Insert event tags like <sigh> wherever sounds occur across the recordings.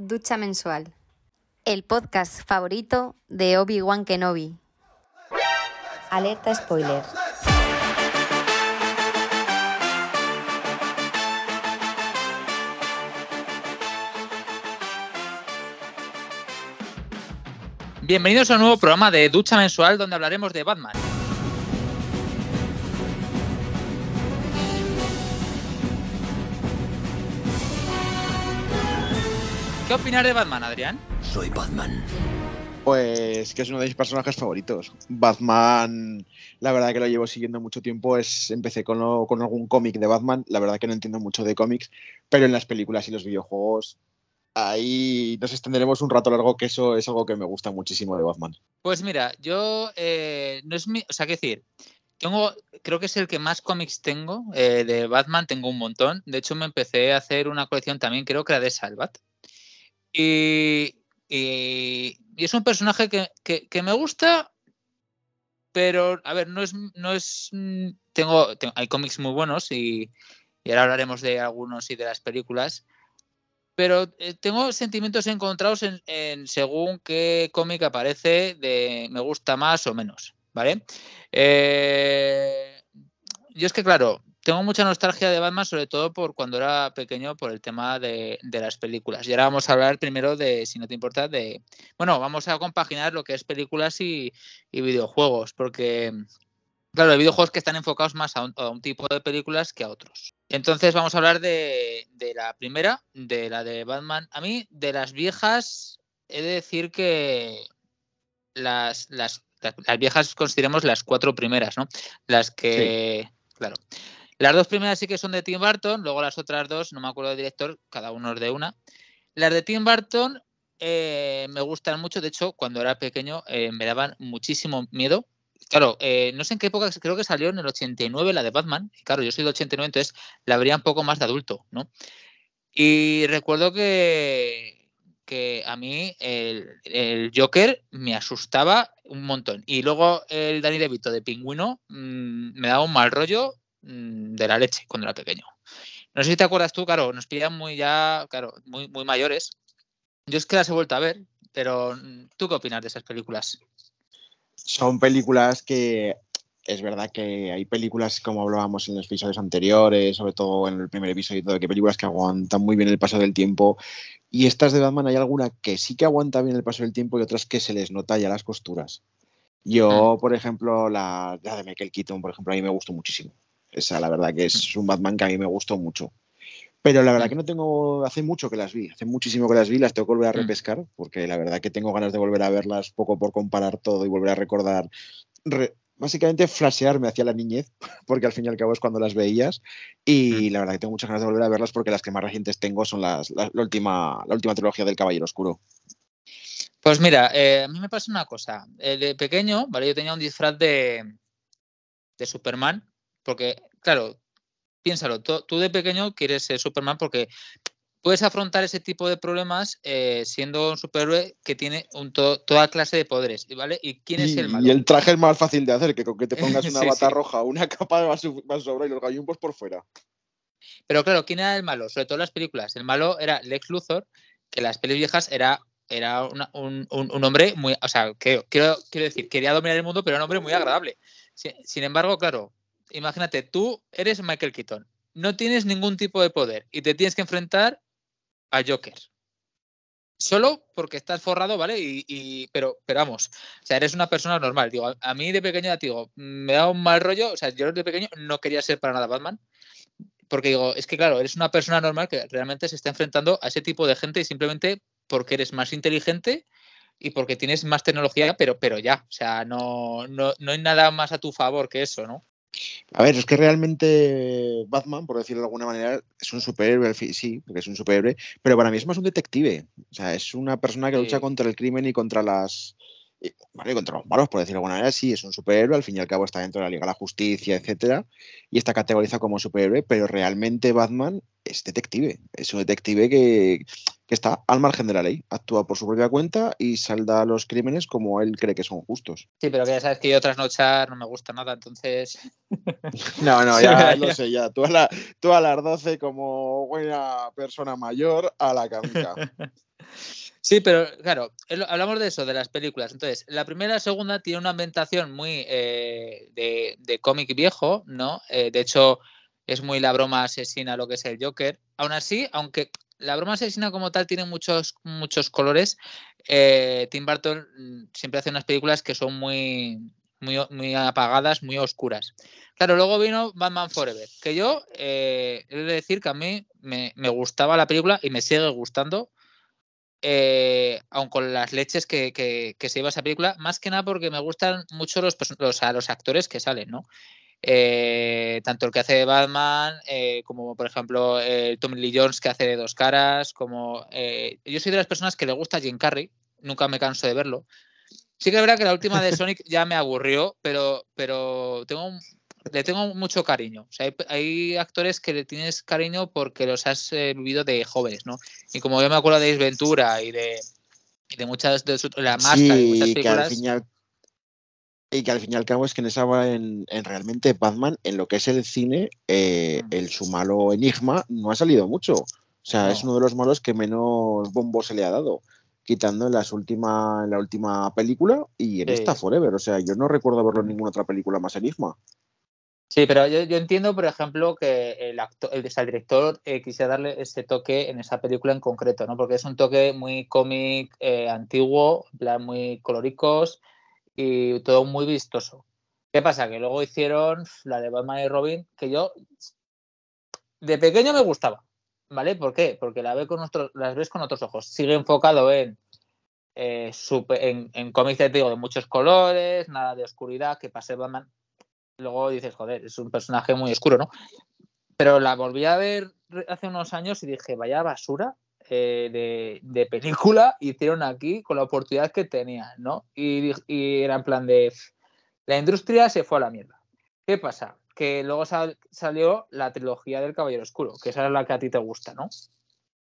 Ducha Mensual, el podcast favorito de Obi-Wan Kenobi. Alerta spoiler. Bienvenidos a un nuevo programa de Ducha Mensual donde hablaremos de Batman. ¿Qué opinas de Batman, Adrián? Soy Batman. Pues que es uno de mis personajes favoritos. Batman, la verdad que lo llevo siguiendo mucho tiempo. Es, empecé con, lo- con algún cómic de Batman. La verdad que no entiendo mucho de cómics, pero en las películas y los videojuegos ahí nos extenderemos un rato largo, que eso es algo que me gusta muchísimo de Batman. Pues mira, yo eh, no es mi, o sea, qué decir, tengo, creo que es el que más cómics tengo eh, de Batman, tengo un montón. De hecho, me empecé a hacer una colección también, creo que era de Salvat. Y, es un personaje que, que- me gusta, pero a ver, no es, no es, mm, tengo, hay cómics muy buenos y, ahora hablaremos de algunos y de las películas. Pero eh, tengo sentimientos encontrados en, según qué cómic aparece, de me gusta más o menos, ¿vale? Eh, es que, claro, tengo mucha nostalgia de Batman, sobre todo por cuando era pequeño, por el tema de, de las películas. Y ahora vamos a hablar primero de, si no te importa, de. Bueno, vamos a compaginar lo que es películas y, y videojuegos, porque, claro, hay videojuegos que están enfocados más a un, a un tipo de películas que a otros. Entonces vamos a hablar de, de la primera, de la de Batman. A mí, de las viejas, he de decir que las, las, las, las viejas consideremos las cuatro primeras, ¿no? Las que, claro. Las dos primeras sí que son de Tim Burton, luego las otras dos, no me acuerdo del director, cada uno es de una. Las de Tim Burton eh, me gustan mucho, de hecho, cuando era pequeño eh, me daban muchísimo miedo. Claro, eh, no sé en qué época, creo que salió en el 89 la de Batman. Y claro, yo soy del 89, entonces la vería un poco más de adulto, ¿no? Y recuerdo que, que a mí el, el Joker me asustaba un montón. Y luego el Danny DeVito de Pingüino mmm, me daba un mal rollo mmm, de la leche cuando era pequeño. No sé si te acuerdas tú, claro, nos pillan muy ya, claro, muy, muy mayores. Yo es que las he vuelto a ver, pero mm, ¿tú qué opinas de esas películas? Son películas que es verdad que hay películas, como hablábamos en los episodios anteriores, sobre todo en el primer episodio, y todo, que películas que aguantan muy bien el paso del tiempo. Y estas de Batman hay alguna que sí que aguanta bien el paso del tiempo y otras que se les nota ya las costuras. Yo, por ejemplo, la, la de Michael Keaton, por ejemplo, a mí me gustó muchísimo. Esa, la verdad, que es un Batman que a mí me gustó mucho. Pero la verdad que no tengo, hace mucho que las vi, hace muchísimo que las vi, las tengo que volver a repescar, porque la verdad que tengo ganas de volver a verlas poco por comparar todo y volver a recordar, re, básicamente flashearme hacia la niñez, <laughs> porque al fin y al cabo es cuando las veías, y la verdad que tengo muchas ganas de volver a verlas porque las que más recientes tengo son las, la, la última, la última trilogía del Caballero Oscuro. Pues mira, eh, a mí me pasa una cosa, eh, de pequeño, ¿vale? Yo tenía un disfraz de, de Superman, porque, claro, piénsalo, tú, de pequeño quieres ser Superman porque puedes afrontar ese tipo de problemas eh, siendo un superhéroe que tiene un to toda clase de poderes, ¿vale? ¿Y quién es y, el malo? Y el traje es más fácil de hacer, que con que te pongas <laughs> una sí, bata sí. roja, una capa de sobra y los gallumbos por fuera. Pero claro, ¿quién era el malo? Sobre todo en las películas. El malo era Lex Luthor, que en las pelis viejas era era una, un, un, un, hombre muy, o sea, que, quiero, quiero decir, quería dominar el mundo, pero era un hombre muy agradable. Sin, sin embargo, claro, imagínate, tú eres Michael Keaton, no tienes ningún tipo de poder y te tienes que enfrentar a Joker. Solo porque estás forrado, ¿vale? Y, y, pero, pero vamos, o sea, eres una persona normal. Digo, a, mí de pequeño, digo, me da un mal rollo. O sea, yo de pequeño no quería ser para nada Batman. Porque digo, es que claro, eres una persona normal que realmente se está enfrentando a ese tipo de gente y simplemente porque eres más inteligente y porque tienes más tecnología, pero, pero ya, o sea, no, no, no hay nada más a tu favor que eso, ¿no? A ver, es que realmente Batman, por decirlo de alguna manera, es un superhéroe, sí, porque es un superhéroe, pero para mí es más un detective. O sea, es una persona que sí. lucha contra el crimen y contra las. Vale, contra los malos, por decirlo de alguna manera, sí, es un superhéroe, al fin y al cabo está dentro de la Liga de la Justicia, etcétera, y está categorizado como superhéroe, pero realmente Batman es detective, es un detective que, que está al margen de la ley, actúa por su propia cuenta y salda los crímenes como él cree que son justos. Sí, pero que ya sabes que yo trasnochar no me gusta nada, entonces. <laughs> No, no, ya <laughs> lo sé, ya. Tú a, la, tú a las 12, como buena persona mayor, a la camita. <laughs> Sí, pero claro, hablamos de eso, de las películas. Entonces, la primera y la segunda tiene una ambientación muy eh, de, cómic viejo, ¿no? Eh, de hecho, es muy la broma asesina lo que es el Joker. Aún así, aunque la broma asesina como tal tiene muchos, muchos colores, eh, Tim Burton mm, siempre hace unas películas que son muy, muy, muy, apagadas, muy oscuras. Claro, luego vino Batman Forever, que yo he de decir que a mí me, gustaba la película y me sigue gustando eh, aun con las leches que, que, se lleva esa película, más que nada porque me gustan mucho los, los, los actores que salen, ¿no? Eh, tanto el que hace de Batman, eh, como por ejemplo Tommy Lee Jones que hace de dos caras, como yo soy de las personas que le gusta Jim Carrey, nunca me canso de verlo. Sí que es verdad que la última de Sonic ya me aburrió, pero, pero tengo le tengo mucho cariño. O sea, hay, actores que le tienes cariño porque los has eh, vivido de jóvenes, ¿no? Y como yo me acuerdo de Isventura y de, y de muchas de la máscara y muchas películas. y, que al fin y al cabo es que en esa en, en realmente Batman, en lo que es el cine, eh, mm. el su malo enigma no ha salido mucho. O sea, es uno de los malos que menos bombo se le ha dado quitando en, las última, en la última película y en esta Forever. O sea, yo no recuerdo verlo en ninguna otra película más enigma. Sí, pero yo, entiendo, por ejemplo, que el, actor, el, director eh, quisiera darle ese toque en esa película en concreto, ¿no? Porque es un toque muy cómic eh, antiguo, plan muy coloricos y todo muy vistoso. ¿Qué pasa? Que luego hicieron la de Batman y Robin, que yo de pequeño me gustaba, ¿vale? ¿Por qué? Porque la, ve con las ves con otros ojos. Sigue enfocado en, eh, en, en cómics de, de muchos colores, nada de oscuridad, que pase Batman luego dices, joder, es un personaje muy oscuro, ¿no? Pero la volví a ver hace unos años y dije, vaya basura eh, de, película hicieron aquí con la oportunidad que tenían, ¿no? Y, era en plan de, la industria se fue a la mierda. ¿Qué pasa? Que luego salió la trilogía del Caballero Oscuro, que esa es la que a ti te gusta, ¿no?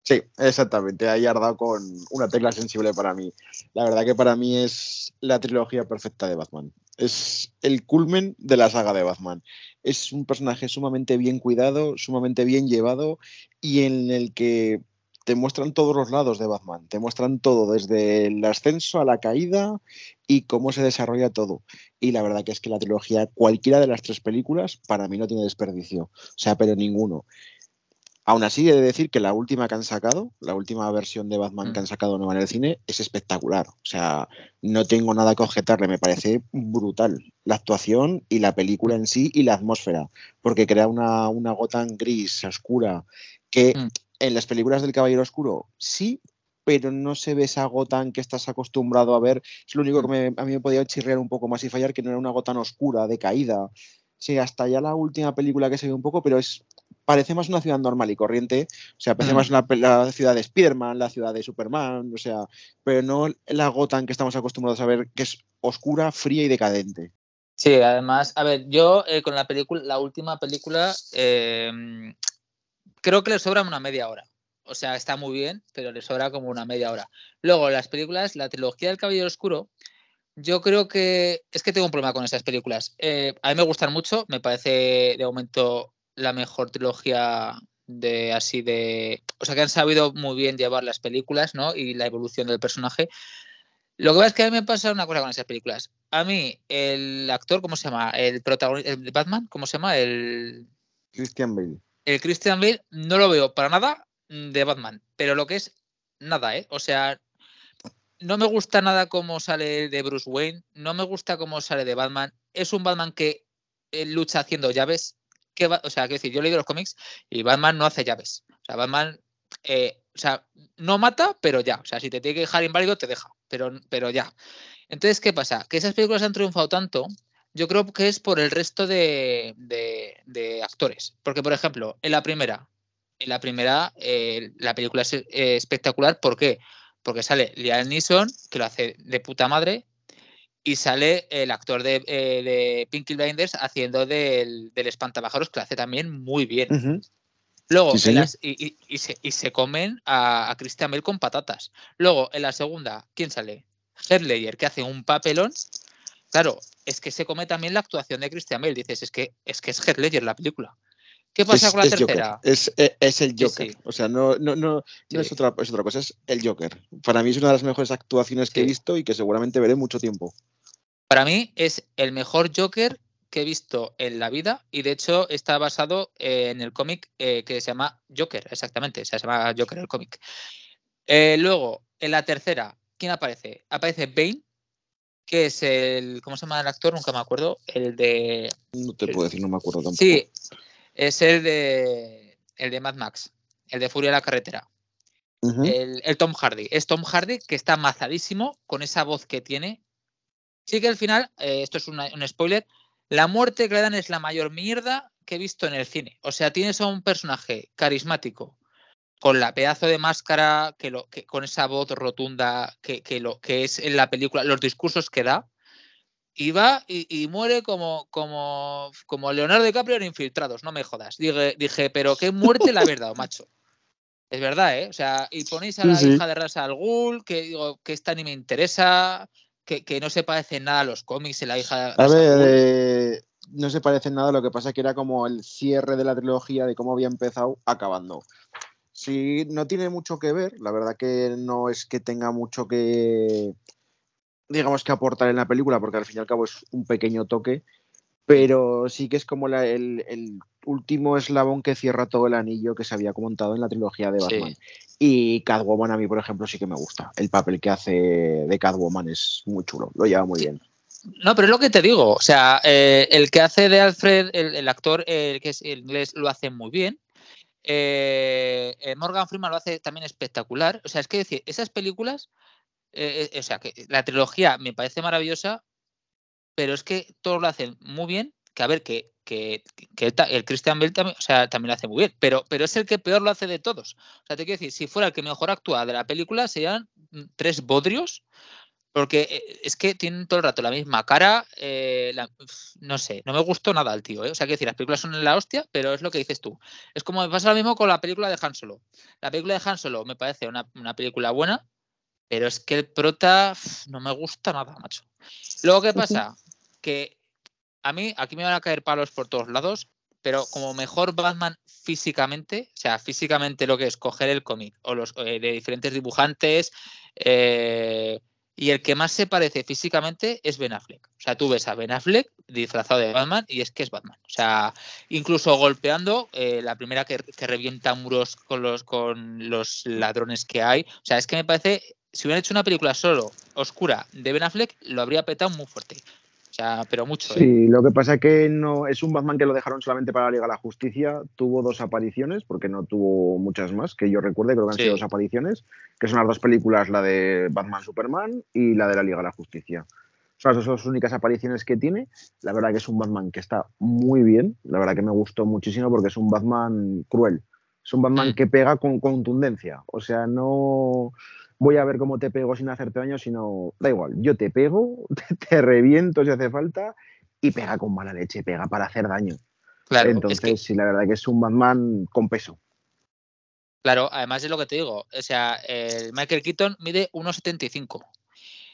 Sí, exactamente. Ahí ha dado con una tecla sensible para mí. La verdad que para mí es la trilogía perfecta de Batman. Es el culmen de la saga de Batman. Es un personaje sumamente bien cuidado, sumamente bien llevado y en el que te muestran todos los lados de Batman. Te muestran todo, desde el ascenso a la caída y cómo se desarrolla todo. Y la verdad que es que la trilogía, cualquiera de las tres películas, para mí no tiene desperdicio. O sea, pero ninguno. Aún así, he de decir que la última que han sacado, la última versión de Batman que han mm. sacado nueva en el cine, es espectacular. O sea, no tengo nada que objetarle, me parece brutal la actuación y la película en sí y la atmósfera, porque crea una, una Gotham gris, oscura, que mm. En las películas del Caballero Oscuro sí, pero no se ve esa Gotham que estás acostumbrado a ver. Es lo único que a mí me podía chirrear un poco más y fallar, que no era una Gotham oscura, decaída. Sí, hasta ya la última película que se ve un poco, pero es parece más una ciudad normal y corriente, o sea, parece mm. más la, ciudad de Spider-Man, la ciudad de Superman, o sea, pero no la Gotham que estamos acostumbrados a ver, que es oscura, fría y decadente. Sí, además, a ver, yo eh, con la película, la última película, em, creo que le sobra una media hora. O sea, está muy bien, pero le sobra como una media hora. Luego, las películas, la trilogía del Caballero Oscuro, yo creo que es que tengo un problema con esas películas. Eh, a mí me gustan mucho, me parece de momento la mejor trilogía de así de. O sea, que han sabido muy bien llevar las películas, ¿no? Y la evolución del personaje. Lo que pasa es que a mí me pasa una cosa con esas películas. A mí, el actor, ¿cómo se llama? El protagonista Batman, ¿cómo se llama? El. Christian Bale. El Christian Bale no lo veo para nada de Batman, pero lo que es nada, ¿eh? O sea, no me gusta nada cómo sale de Bruce Wayne, no me gusta cómo sale de Batman. Es un Batman que eh, lucha haciendo llaves, o sea, quiero decir, yo he los cómics y Batman no hace llaves. O sea, Batman, eh, o sea, no mata, pero ya. O sea, si te tiene que dejar inválido, te deja, pero, pero ya. Entonces, ¿qué pasa? Que esas películas han triunfado tanto, yo creo que es por el resto de, actores. Porque, por ejemplo, en la primera, en la primera, eh, la película es eh, espectacular. ¿Por qué? Porque sale Liam Neeson, que lo hace de puta madre, y sale el actor de, eh, de Pinky Blinders haciendo del, del espantapájaros, que lo hace también muy bien. Luego, y, y, se, y, se, comen a, a, Christian Bale con patatas. Luego, en la segunda, ¿quién sale? Heath que hace un papelón. Claro, es que se come también la actuación de Christian Bale. Dices, es que es, que es Heath Ledger la película. ¿Qué pasa Es- con la es tercera? Es, es- es el Joker. sí. O sea, no, no, no, Sí. no es, otra, es otra cosa, es el Joker. Para mí es una de las mejores actuaciones que he visto y que seguramente veré mucho tiempo. Para mí es el mejor Joker que he visto en la vida y de hecho está basado eh, en el cómic eh, que se llama Joker, exactamente, se llama Joker el cómic. Eh, luego, en la tercera, ¿quién aparece? Aparece Bane, que es el, ¿cómo se llama el actor? Nunca me acuerdo, el de... No te puedo decir, no me acuerdo tampoco. Sí, es el de, el de Mad Max, el de Furia en la carretera. El, el Tom Hardy. Es Tom Hardy que está mazadísimo con esa voz que tiene. Sí que al final, eh, esto es una- un spoiler, la muerte que le dan es la mayor mierda que he visto en el cine. O sea, tienes a un personaje carismático con la pedazo de máscara, que lo, que, con esa voz rotunda que, que lo que es en la película, los discursos que da. Y va y, y muere como, como, como Leonardo DiCaprio en Infiltrados, no me jodas. Dije, dije pero qué muerte la verdad, macho. Es verdad, ¿eh? O sea, y ponéis a la sí. hija de Rasa al Ghul, que digo que esta ni me interesa, que, que no se parece nada a los cómics en la hija de A Ra's al ver, eh, no se parece nada, lo que pasa que era como el cierre de la trilogía de cómo había empezado acabando. Sí, no tiene mucho que ver, la verdad que no es que tenga mucho que, digamos, que aportar en la película, porque al fin y al cabo es un pequeño toque, pero sí que es como la- el, el último eslabón que cierra todo el anillo que se había montado en la trilogía de Sí. Batman. Y Catwoman a mí, por ejemplo, sí que me gusta. El papel que hace de Catwoman es muy chulo, lo lleva muy bien. No, pero es lo que te digo. O sea, eh, el que hace de Alfred, el, el actor el que es inglés, lo hace muy bien. Eh, eh, Morgan Freeman lo hace también espectacular. O sea, es que decir, esas películas, eh, o sea, que la trilogía me parece maravillosa, pero es que todos lo hacen muy bien. Que a ver, que, que, el, Christian Bale también, o sea, también lo hace muy bien, pero, pero es el que peor lo hace de todos. O sea, te quiero decir, si fuera el que mejor actúa de la película, serían tres bodrios porque eh, es que tienen todo el rato la misma cara. eh, la- no sé, no me gustó nada el tío. ¿eh? O sea, que decir, las películas son la hostia, pero es lo que dices tú. Es como me pasa lo mismo con la película de Han Solo. La película de Han Solo me parece una, una película buena, pero es que el prota no me gusta nada, macho. Luego, ¿qué pasa? Que a mí, aquí me van a caer palos por todos lados, pero como mejor Batman físicamente, o sea, físicamente lo que es coger el cómic o los eh, de diferentes dibujantes, eh, y el que más se parece físicamente es Ben Affleck. O sea, tú ves a Ben Affleck disfrazado de Batman y es que es Batman. O sea, incluso golpeando, eh, la primera que, revienta muros con los, con los ladrones que hay. O sea, es que me parece, si hubieran hecho una película solo oscura de Ben Affleck, lo habría petado muy fuerte. O sea, pero mucho. ¿eh? Sí, lo que pasa es que no es un Batman que lo dejaron solamente para la Liga de la Justicia. Tuvo dos apariciones, porque no tuvo muchas más, que yo recuerde, creo que han Sí. sido dos apariciones, que son las dos películas, la de Batman Superman y la de la Liga de la Justicia. Son las únicas apariciones que tiene. La verdad que es un Batman que está muy bien. La verdad que me gustó muchísimo porque es un Batman cruel. Es un Batman Mm. que pega con contundencia. O sea, no voy a ver cómo te pego sin hacerte daño, sino da igual, yo te pego, <laughs> te, te reviento si hace falta y pega con mala leche, pega para hacer daño. Claro, Entonces, es que, sí, la verdad que es un Batman con peso. claro, además es lo que te digo. O sea, el Michael Keaton mide 1,75.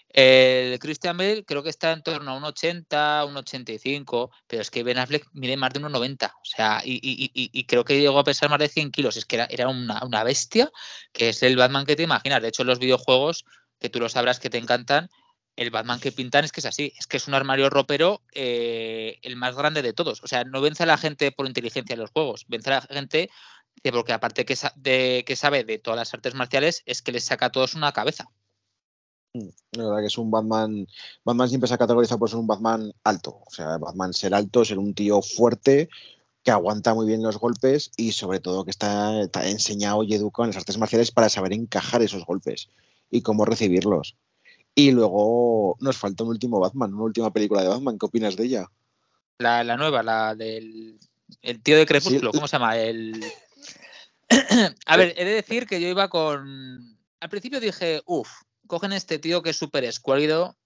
El Christian Bale creo que está en torno a un 80, un 85, pero es que Ben Affleck mide más de 1,90. O sea, y, y- y- y creo que llegó a pesar más de 100 kilos. Es que era, una, bestia, que es el Batman que te imaginas. De hecho, en los videojuegos, que tú lo sabrás que te encantan, el Batman que pintan es que es así. Es que es un armario ropero eh, el más grande de todos. O sea, no vence a la gente por inteligencia en los juegos, vence a la gente porque aparte que, de, que sabe de todas las artes marciales, es que les saca a todos una cabeza. La verdad que es un Batman. Batman siempre se ha categorizado por ser un Batman alto. O sea, Batman ser alto, ser un tío fuerte, que aguanta muy bien los golpes y sobre todo que está, está enseñado y educado en las artes marciales para saber encajar esos golpes y cómo recibirlos. Y luego nos falta un último Batman, una última película de Batman. ¿Qué opinas de ella? La, la nueva, la del el tío de Crepúsculo, Sí. ¿cómo se llama? El... <coughs> a ver, he de decir que yo iba con... Al principio dije, uff, cogen este tío que es súper escuálido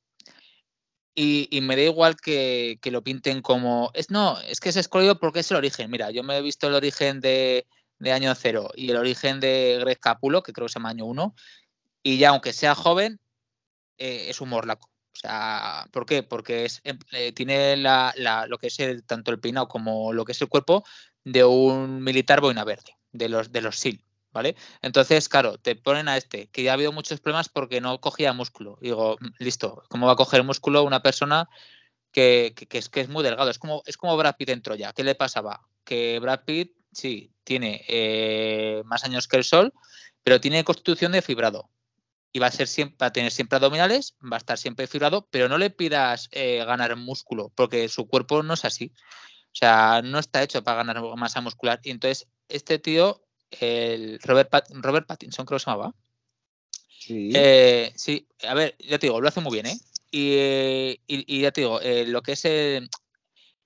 y, me da igual que, lo pinten como... Es, no, es que es escuálido porque es el origen. Mira, yo me he visto el origen de, Año Cero y el origen de Greg Capulo, que creo que se llama Año Uno, y ya aunque sea joven, eh, es un morlaco. O sea, ¿por qué? Porque es, em, eh, tiene la, la- lo que es el, tanto el peinado como lo que es el cuerpo, de un militar boina verde, de los, de los SEAL. ¿Vale? Entonces, claro, te ponen a este, que ya ha habido muchos problemas porque no cogía músculo. Digo, mm, listo, ¿cómo va a coger músculo una persona que, es, muy delgado? Es como, es como Brad Pitt en Troya. ¿Qué le pasaba? Que Brad Pitt, sí, tiene eh, más años que el sol, pero tiene constitución de fibrado. Y va a, ser siempre, va a tener siempre abdominales, va a estar siempre fibrado, pero no le pidas eh, ganar músculo, porque su cuerpo no es así. O sea, no está hecho para ganar masa muscular. Y entonces, este tío el Robert, Robert Pattinson, creo que se llamaba. Sí. Eh, sí, a ver, ya te digo, lo hace muy bien, ¿eh? Y, ya te digo, eh, lo que es.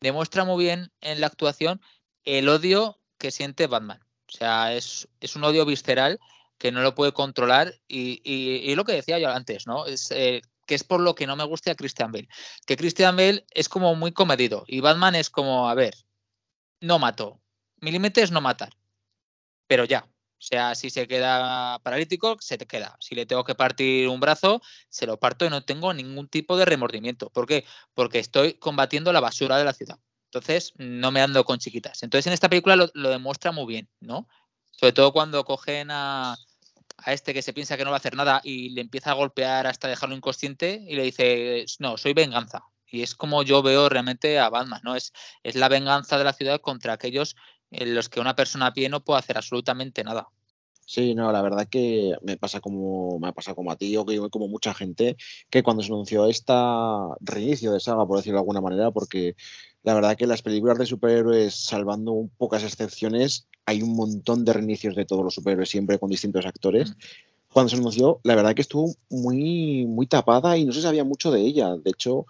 demuestra muy bien en la actuación el odio que siente Batman. O sea, es, un odio visceral que no lo puede controlar. Y, y, lo que decía yo antes, ¿no? Es eh, que es por lo que no me gusta a Christian Bale. Que Christian Bale es como muy comedido y Batman es como, a ver, no mato. Mi límite es no matar pero ya. O sea, si se queda paralítico, se te queda. Si le tengo que partir un brazo, se lo parto y no tengo ningún tipo de remordimiento. ¿Por qué? Porque estoy combatiendo la basura de la ciudad. Entonces, no me ando con chiquitas. Entonces, en esta película lo, demuestra muy bien, ¿no? Sobre todo cuando cogen a, este que se piensa que no va a hacer nada y le empieza a golpear hasta dejarlo inconsciente y le dice, no, soy venganza. Y es como yo veo realmente a Batman, ¿no? Es, es la venganza de la ciudad contra aquellos en los que una persona a pie no puede hacer absolutamente nada. Sí, no, la verdad que me pasa como me ha pasado como a ti o que como mucha gente que cuando se anunció esta reinicio de saga, por decirlo de alguna manera, porque la verdad que las películas de superhéroes, salvando pocas excepciones, hay un montón de reinicios de todos los superhéroes siempre con distintos actores. Mm. Cuando se anunció, la verdad que estuvo muy, muy tapada y no se sabía mucho de ella. De hecho,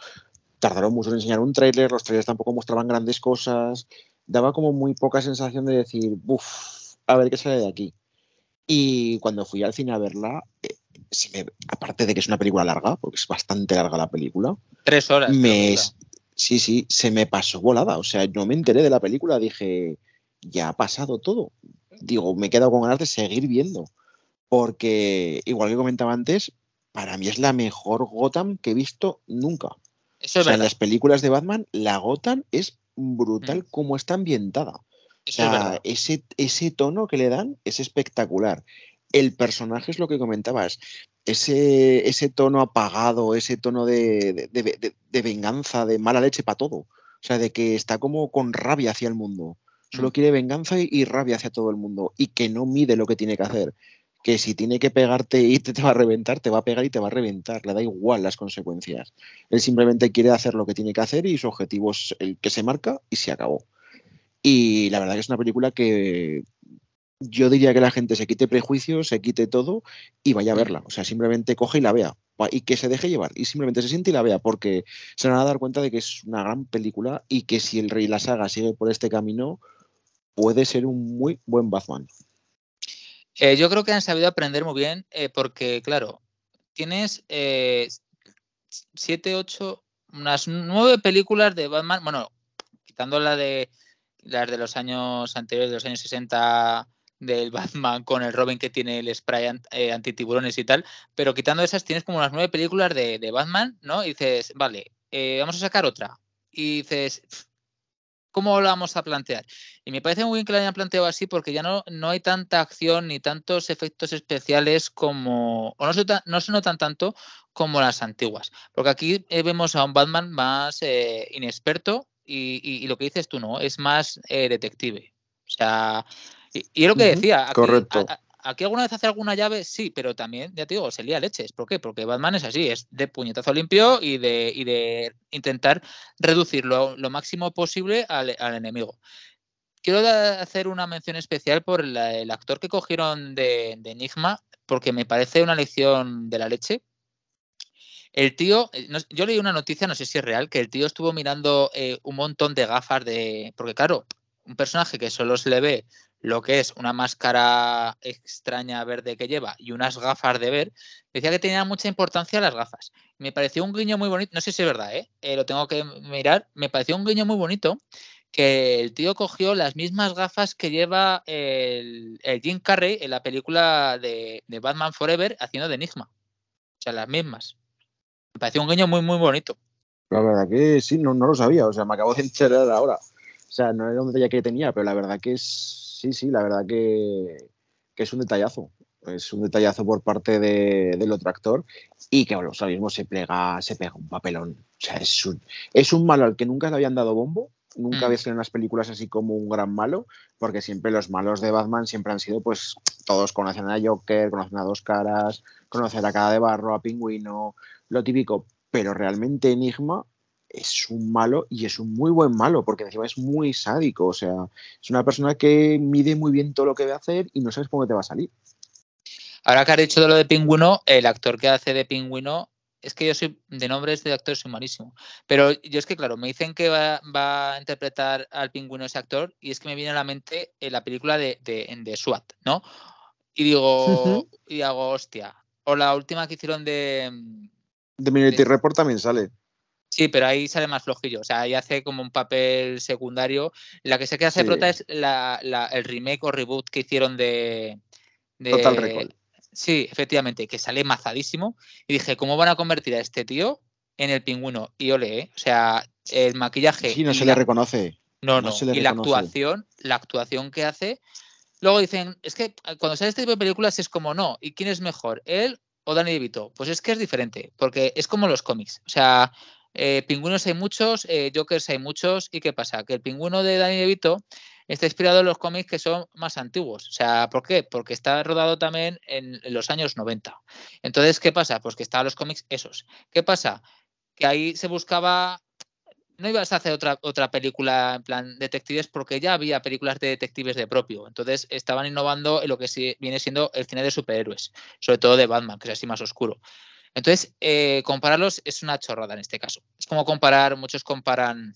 tardaron mucho en enseñar un tráiler, los trailers tampoco mostraban grandes cosas daba como muy poca sensación de decir, uff, a ver qué sale de aquí. Y cuando fui al cine a verla, eh, aparte de que es una película larga, porque es bastante larga la película. Tres horas. Me, sí, sí, se me pasó volada. O sea, no me enteré de la película, dije, ya ha pasado todo. Digo, me he quedado con ganas de seguir viendo. Porque, igual que comentaba antes, para mí es la mejor Gotham que he visto nunca. Eso es o sea, en las películas de Batman, la Gotham es brutal mm. como está ambientada. ese, ese tono que le dan es espectacular. El personaje es lo que comentabas, ese, ese tono apagado, ese tono de, venganza, de mala leche para todo. O sea, de que está como con rabia hacia el mundo. Solo mm. quiere venganza y, rabia hacia todo el mundo. Y que no mide lo que tiene que hacer. Que si tiene que pegarte y te, va a reventar, te va a pegar y te va a reventar. Le da igual las consecuencias. Él simplemente quiere hacer lo que tiene que hacer y su objetivo es el que se marca y se acabó. Y la verdad que es una película que yo diría que la gente se quite prejuicios, se quite todo y vaya a verla. O sea, simplemente coge y la vea. Y que se deje llevar. Y simplemente se siente y la vea. Porque se van a dar cuenta de que es una gran película y que si el Rey la saga sigue por este camino, puede ser un muy buen Batman. Eh, yo creo que han sabido aprender muy bien. Eh, porque, claro, tienes eh, siete, ocho, unas nueve películas de Batman. Bueno, quitando la de las de los años anteriores, de los años 60 del <laughs> Batman con el Robin que tiene el spray eh, antitiburones y tal, pero quitando esas tienes como unas nueve películas de, Batman, ¿no? Y dices, vale, vamos a sacar otra. Y dices, ¿cómo lo vamos a plantear? Y me parece muy bien que lo hayan planteado así porque ya no, no hay tanta acción ni tantos efectos especiales como, o no se, no se notan tanto como las antiguas. Porque aquí eh, vemos a un Batman más inexperto y, lo que dices tú, ¿no? Es más detective. O sea, y, es lo que decía. Aquí, Correcto. Aquí alguna vez hace alguna llave, sí, pero también, ya te digo, se lía leches. ¿Por qué? Porque Batman es así, es de puñetazo limpio y de, intentar reducirlo lo máximo posible al, enemigo. Quiero hacer una mención especial por el actor que cogieron de, Enigma, porque me parece una lección de la leche. El tío, eh, yo leí una noticia, no sé si es real, que el tío estuvo mirando eh, un montón de gafas de. Porque, claro, un personaje que solo se le ve lo que es una máscara extraña verde que lleva y unas gafas de ver, decía que tenía mucha importancia las gafas. Me pareció un guiño muy bonito, no sé si es verdad, ¿eh? eh lo tengo que mirar, me pareció un guiño muy bonito que el tío cogió las mismas gafas que lleva el, Jim Carrey en la película de, Batman Forever haciendo de Enigma. O sea, las mismas. Me pareció un guiño muy, muy bonito. La verdad que sí, no, no lo sabía, o sea, me acabo de enterar ahora. O sea, no era un detalle que tenía, pero la verdad que es, sí, sí, la verdad que, es un detallazo. Es un detallazo por parte del otro actor y que bueno, ahora mismo se pega, se pega un papelón. O sea, es un, es un malo al que nunca le habían dado bombo, nunca mm. había sido en las películas así como un gran malo, porque siempre los malos de Batman siempre han sido, pues, todos conocen a Joker, conocen a Dos Caras, conocen a Cara de Barro, a Pingüino, lo típico, pero realmente Enigma es un malo y es un muy buen malo, porque encima es muy sádico, o sea, es una persona que mide muy bien todo lo que va a hacer y no sabes cómo te va a salir. Ahora que has dicho de lo de Pingüino, el actor que hace de Pingüino es que yo soy de nombres de actor soy malísimo. Pero yo es que, claro, me dicen que va, a interpretar al pingüino ese actor y es que me viene a la mente eh, la película de, de, SWAT, ¿no? Y digo, y hago, hostia. O la última que hicieron de. De Minority Report también sale. Sí, pero ahí sale más flojillo. O sea, ahí hace como un papel secundario. La que se queda hace prota es el remake o reboot que hicieron de. de Total Recall. Sí, efectivamente, que sale mazadísimo. Y dije, ¿cómo van a convertir a este tío en el pingüino? Y ole, ¿eh? O sea, el maquillaje. Sí, no se le reconoce. No, no. y la actuación, la actuación que hace. Luego dicen, es que cuando sale este tipo de películas es como, no, ¿y quién es mejor? ¿Él o Danny DeVito? Pues es que es diferente, porque es como los cómics. O sea, eh, pingüinos hay muchos, eh, Jokers hay muchos. ¿Y qué pasa? Que el pingüino de Danny DeVito está inspirado en los cómics que son más antiguos. O sea, ¿por qué? Porque está rodado también en, los años 90. Entonces, ¿qué pasa? Pues que estaban los cómics esos. ¿Qué pasa? Que ahí se buscaba no ibas a hacer otra, otra película en plan detectives porque ya había películas de detectives de propio. Entonces estaban innovando en lo que viene siendo el cine de superhéroes, sobre todo de Batman, que es así más oscuro. Entonces, eh, compararlos es una chorrada en este caso. Es como comparar, muchos comparan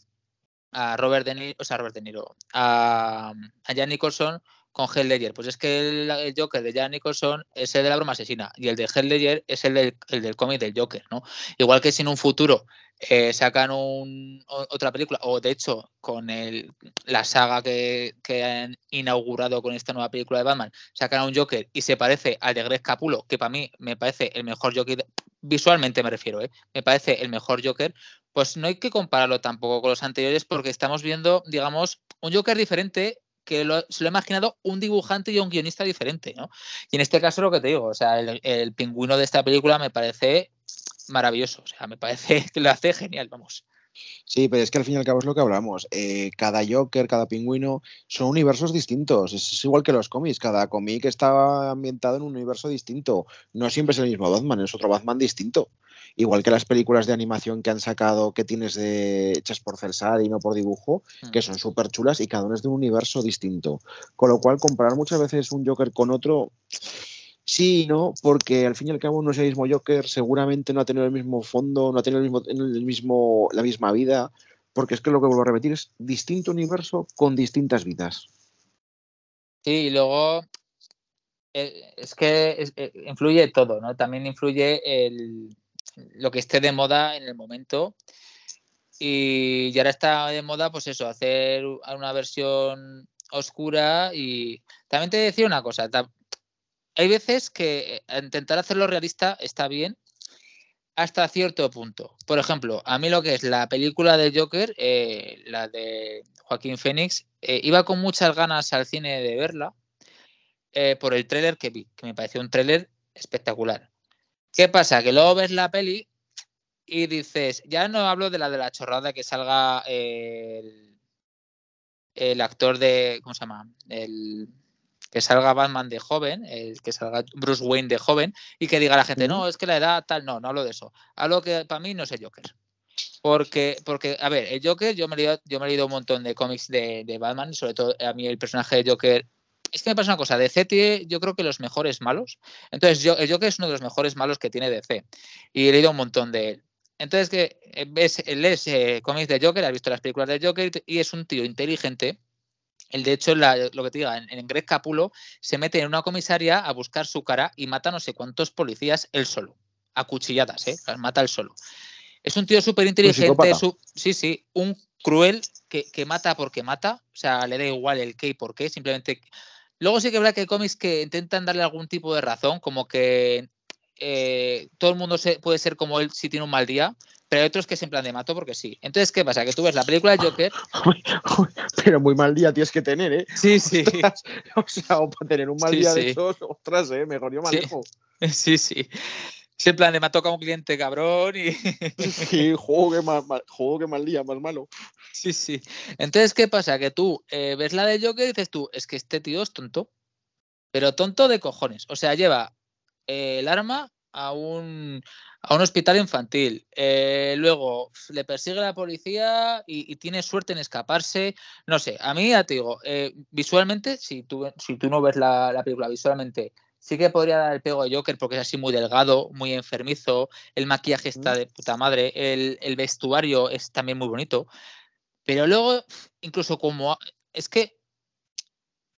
a Robert De Niro, o sea, a Robert De Niro, a, a Jan Nicholson con Heath Ledger. Pues es que el, Joker de Jan Nicholson es el de la broma asesina y el de Heath Ledger es el del, el del cómic del Joker, ¿no? Igual que si en un futuro eh, sacan un, otra película, o de hecho con el, la saga que, que, han inaugurado con esta nueva película de Batman, sacan un Joker y se parece al de Greg Capulo, que para mí me parece el mejor Joker, visualmente me refiero, ¿eh? me parece el mejor Joker, pues no hay que compararlo tampoco con los anteriores porque estamos viendo, digamos, un Joker diferente que se lo ha imaginado un dibujante y un guionista diferente, ¿no? Y en este caso lo que te digo, o sea, el, pingüino de esta película me parece maravilloso, o sea, me parece <laughs> que lo hace genial, vamos. Sí, pero es que al fin y al cabo es lo que hablamos. Eh, cada Joker, cada pingüino son universos distintos. Es, igual que los cómics. Cada cómic está ambientado en un universo distinto. No siempre es el mismo Batman, es otro Batman distinto. Igual que las películas de animación que han sacado, que tienes de, hechas por Celsar y no por dibujo, mm. que son súper chulas y cada uno es de un universo distinto. Con lo cual, comparar muchas veces un Joker con otro Sí, no, porque al fin y al cabo no es el mismo Joker, seguramente no ha tenido el mismo fondo, no ha tenido el mismo, el mismo, la misma vida, porque es que lo que vuelvo a repetir es distinto universo con distintas vidas. Sí, y luego eh, es que eh, influye todo, ¿no? También influye el, lo que esté de moda en el momento. Y ya ahora está de moda, pues eso, hacer una versión oscura y también te decía una cosa, hay veces que eh, intentar hacerlo realista está bien hasta cierto punto. Por ejemplo, a mí lo que es la película de Joker, eh, la de Joaquín Phoenix, eh, iba con muchas ganas al cine de verla por el tráiler que vi, que me pareció un tráiler espectacular. ¿Qué pasa? Que luego ves la peli y dices, ya no hablo de la de la chorrada que salga el, el actor de, ¿cómo se llama? El que salga Batman de joven, el que salga Bruce Wayne de joven y que diga a la gente, no, es que la edad tal, no, no hablo de eso. Hablo que para mí no es el Joker. Porque, porque, a ver, el Joker, yo me he leído, yo me he leído un montón de cómics de, de Batman, sobre todo a mí el personaje de Joker es que me pasa una cosa, DC tiene yo creo que los mejores malos. Entonces, yo, el Joker es uno de los mejores malos que tiene DC. Y he leído un montón de él. Entonces, que eh, ves, lees eh, cómics de Joker, has visto las películas de Joker y es un tío inteligente el de hecho, lo que te diga, en, en Greg Capulo se mete en una comisaria a buscar su cara y mata no sé cuántos policías él solo, a cuchilladas, ¿eh? Las mata él solo. Es un tío súper inteligente, sí, sí, un cruel que, mata porque mata, o sea, le da igual el qué y por qué, simplemente. Luego sí que habrá que hay cómics que intentan darle algún tipo de razón, como que eh, todo el mundo se, puede ser como él si tiene un mal día, pero hay otros que es en plan de mato porque sí. Entonces, ¿qué pasa? Que tú ves la película de Joker. <laughs> pero muy mal día tienes que tener, ¿eh? Sí, sí. <laughs> o sea, o para tener un mal día de esos, ostras, ¿eh? Mejor yo me alejo. <laughs> Sí, sí. Es en plan de me ha tocado un cliente cabrón y. sí, juego que mal, juego que mal día, más malo. Sí, sí. Entonces, ¿qué pasa? Que tú eh, ves la de Joker y dices tú, es que este tío es tonto. Pero tonto de cojones. O sea, lleva eh, el arma a un, a un hospital infantil. Eh, luego le persigue la policía y, tiene suerte en escaparse. No sé, a mí ya te digo, eh, visualmente, si tú, si tú no ves la, película visualmente, sí que podría dar el pego a Joker porque es así muy delgado, muy enfermizo, el maquillaje está de puta madre, el, el vestuario es también muy bonito. Pero luego, incluso como... Es que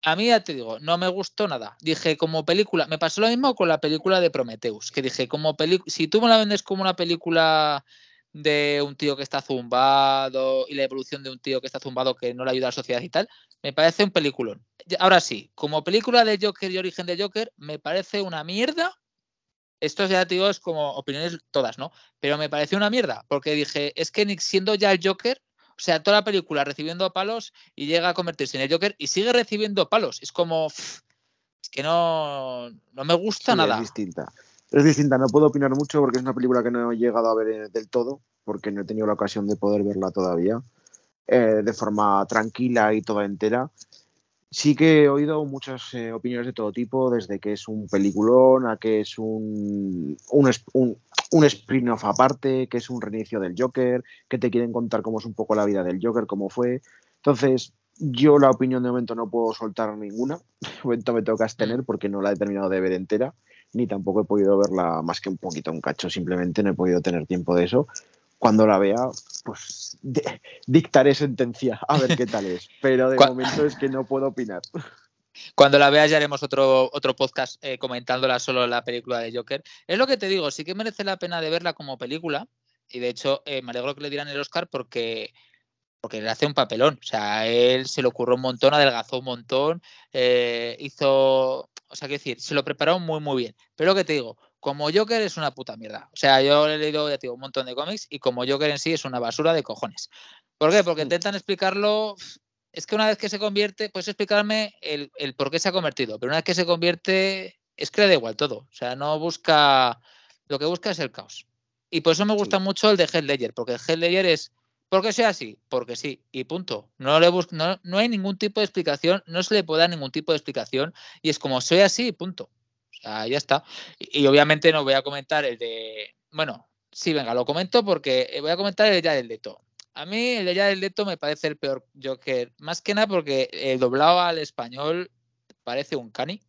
a mí ya te digo, no me gustó nada. Dije, como película, me pasó lo mismo con la película de Prometheus, que dije, como película, si tú me la vendes como una película de un tío que está zumbado y la evolución de un tío que está zumbado que no le ayuda a la sociedad y tal, me parece un peliculón. Ahora sí, como película de Joker y origen de Joker, me parece una mierda. Esto ya te digo, es como opiniones todas, ¿no? Pero me pareció una mierda, porque dije, es que siendo ya el Joker, o sea, toda la película recibiendo palos y llega a convertirse en el Joker y sigue recibiendo palos. Es como. es que no, no me gusta nada. Es distinta. Es distinta, no puedo opinar mucho porque es una película que no he llegado a ver eh, del todo, porque no he tenido la ocasión de poder verla todavía eh, de forma tranquila y toda entera. Sí que he oído muchas eh, opiniones de todo tipo, desde que es un peliculón a que es un, un, un, spin-off aparte, que es un reinicio del Joker, que te quieren contar cómo es un poco la vida del Joker, cómo fue. Entonces, yo la opinión de momento no puedo soltar ninguna. <laughs> De momento me toca abstener porque no la he terminado de ver entera, ni tampoco he podido verla más que un poquito, un cacho. Simplemente no he podido tener tiempo de eso. Cuando la vea, pues dictaré sentencia a ver qué tal es. Pero de <laughs> momento es que no puedo opinar. Cuando la veas ya haremos otro, otro podcast eh, comentándola solo la película de Joker. Es lo que te digo, sí que merece la pena de verla como película. Y de hecho, eh, me alegro que le dieran el Oscar porque, porque le hace un papelón. O sea, él se lo ocurrió un montón, adelgazó un montón, eh, hizo. O sea, que decir, se lo preparó muy, muy bien. Pero lo que te digo, como Joker es una puta mierda. O sea, yo he leído ya digo, un montón de cómics y como Joker en sí es una basura de cojones. ¿Por qué? Porque mm. intentan explicarlo es que una vez que se convierte, puedes explicarme el, por qué se ha convertido, pero una vez que se convierte, es que le da igual todo. O sea, no busca, lo que busca es el caos. Y por eso me gusta mucho el de Ledger, porque el Ledger es, ¿por qué sea así? Porque sí, y punto. No, le no, no hay ningún tipo de explicación, no se le puede dar ningún tipo de explicación, y es como, soy así, punto. Sea, ya está. Y, obviamente no voy a comentar el de, bueno, sí, venga, lo comento porque voy a comentar el ya del de todo. A mí el de Jared Leto me parece el peor Joker, más que nada porque el doblado al español parece un cani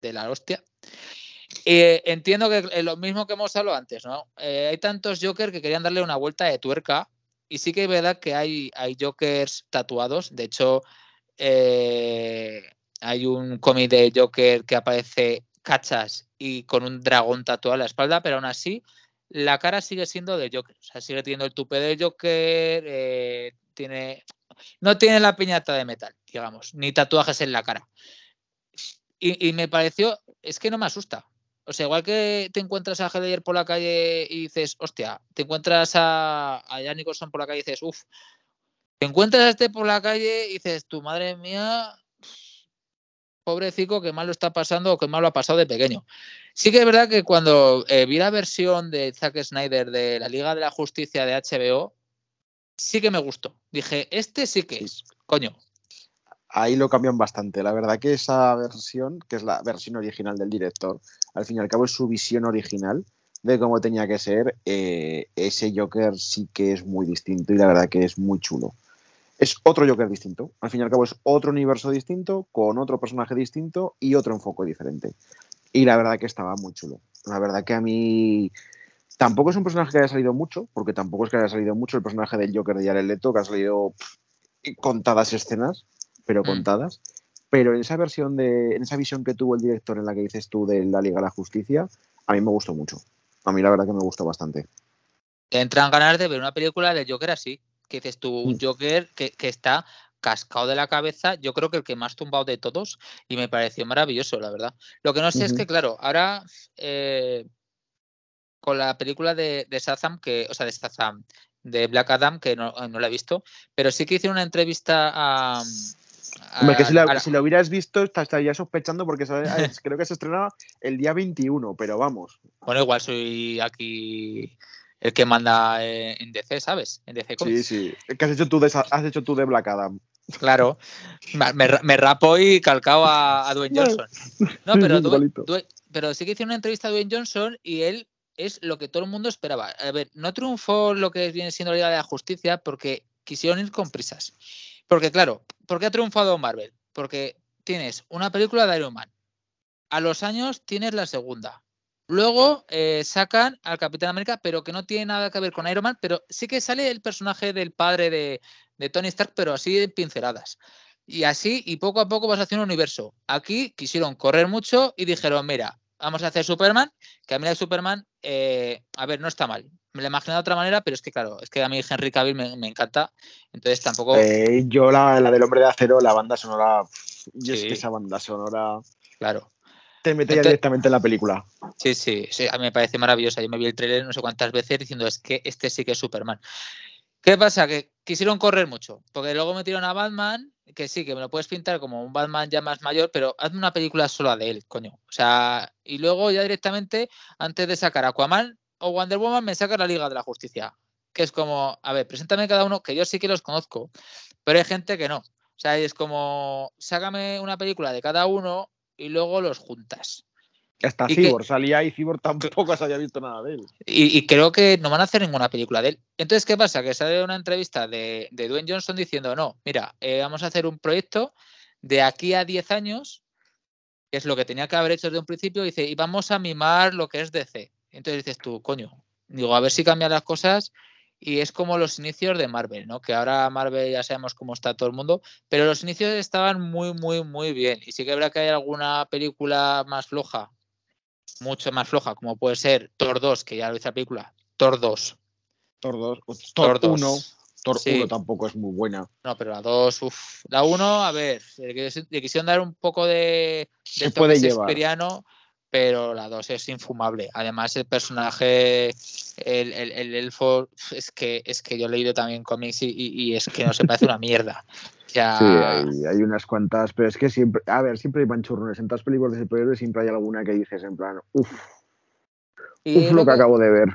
de la hostia. Eh, entiendo que es lo mismo que hemos hablado antes, ¿no? Eh, hay tantos Joker que querían darle una vuelta de tuerca y sí que es verdad que hay, hay Jokers tatuados. De hecho, eh, hay un cómic de Joker que aparece cachas y con un dragón tatuado en la espalda, pero aún así la cara sigue siendo de Joker. O sea, sigue teniendo el tupe de Joker, eh, tiene, no tiene la piñata de metal, digamos, ni tatuajes en la cara. Y, me pareció, es que no me asusta. O sea, igual que te encuentras a Heller por la calle y dices, hostia, te encuentras a, a Jan Nicholson por la calle y dices, uff, te encuentras a este por la calle y dices, tu madre mía, pobrecito, que mal lo está pasando o que mal lo ha pasado de pequeño. Sí que es verdad que cuando eh, vi la versión de Zack Snyder de la Liga de la Justicia de HBO, sí que me gustó. Dije, este sí que es, coño. Ahí lo cambian bastante. La verdad que esa versión, que es la versión original del director, al fin y al cabo es su visión original de cómo tenía que ser. Eh, ese Joker sí que es muy distinto y la verdad que es muy chulo es otro Joker distinto. Al fin y al cabo es otro universo distinto, con otro personaje distinto y otro enfoque diferente. Y la verdad que estaba muy chulo. La verdad que a mí tampoco es un personaje que haya salido mucho, porque tampoco es que haya salido mucho el personaje del Joker de Jared Leto, que ha salido contadas escenas, pero mm. contadas. Pero en esa versión de, en esa visión que tuvo el director en la que dices tú de la Liga de la Justicia, a mí me gustó mucho. A mí la verdad que me gustó bastante. Te entran ganas de ver una película de Joker así, que dices tú, un mm. Joker que, está cascado de la cabeza, yo creo que el que más tumbado de todos y me pareció maravilloso, la verdad. Lo que no sé es que, claro, ahora eh, con la película de, de Shazam, que, o sea, de Shazam, de Black Adam, que no, no la he visto, pero sí que hice una entrevista a, Hombre, que si, la- a la- si lo hubieras visto, esta- estaría sospechando porque sabe- creo que se estrena el día 21, pero vamos. Bueno, igual soy aquí el que manda eh, en DC, ¿sabes? En DC Sí, Comics. sí. ¿Qué has hecho tú de, has hecho tú de Black Adam? Claro. Me, me ra- me rapo y calcao a, a Dwayne. Johnson. No, Sí, pero, sí, <laughs> Dwayne- igualito. Dwayne- pero sí que hice una entrevista a Dwayne Johnson y él es lo que todo el mundo esperaba. A ver, no triunfó lo que viene siendo la Liga de la Justicia porque quisieron ir con prisas. Porque, claro, ¿por qué ha triunfado Marvel? Porque tienes una película de Iron Man. A los años tienes la segunda. Luego eh, sacan al Capitán América, pero que no tiene nada que ver con Iron Man, pero sí que sale el personaje del padre de, de Tony Stark, pero así de pinceladas. Y así, y poco a poco vas haciendo un universo. Aquí quisieron correr mucho y dijeron, mira, vamos a hacer Superman, que a mí la de Superman, eh, a ver, no está mal. Me la imaginé de otra manera, pero es que claro, es que a mí Henry Cavill me, me encanta, entonces tampoco, Eh, yo la, la del hombre de acero, la banda sonora. pff, Y es que esa banda sonora claro. Te ya directamente en la película. Sí, sí, sí, a mí me parece maravillosa. Yo me vi el trailer no sé cuántas veces diciendo es que este sí que es Superman. ¿Qué pasa? Que quisieron correr mucho, porque luego metieron a Batman, que sí, que me lo puedes pintar como un Batman ya más mayor, pero hazme una película sola de él, coño. O sea, y luego ya directamente, antes de sacar Aquaman o Wonder Woman, me saca la Liga de la Justicia. Que es como, a ver, preséntame cada uno, que yo sí que los conozco, pero hay gente que no. O sea, es como, sácame una película de cada uno y luego los juntas. Hasta ¿Y? Cyborg salía y Cyborg tampoco se había visto nada de él. Y, y creo que no van a hacer ninguna película de él. Entonces, ¿qué pasa? Que sale una entrevista de, de Dwayne Johnson diciendo, no, mira, eh, vamos a hacer un proyecto de aquí a 10 años, que es lo que tenía que haber hecho desde un principio, dice, y vamos a mimar lo que es DC. Entonces dices tú, coño, digo, a ver si cambian las cosas. Y es como los inicios de Marvel, ¿no? Que ahora Marvel ya sabemos cómo está todo el mundo, pero los inicios estaban muy, muy, muy bien. Y sí que habrá que hay alguna película más floja, mucho más floja, como puede ser Thor 2, que ya lo hice la película, Thor 2. Thor 2, pues, Thor, Thor 1, 2. Thor Sí. 1 tampoco es muy buena. No, pero la 2, uff. La 1, a ver, le quis- le quisieron dar un poco de, Se de puede toque llevar. Pero la 2 es infumable. Además, el personaje, el, el, el elfo, es que, es que yo he leído también cómics y, y- y es que no se parece una mierda. Sí, hay, hay unas cuantas, pero es que siempre, a ver, siempre hay panchurrones. En todas las películas de superhéroes siempre hay alguna que dices en plan, uff, y uff, lo que acabo de ver.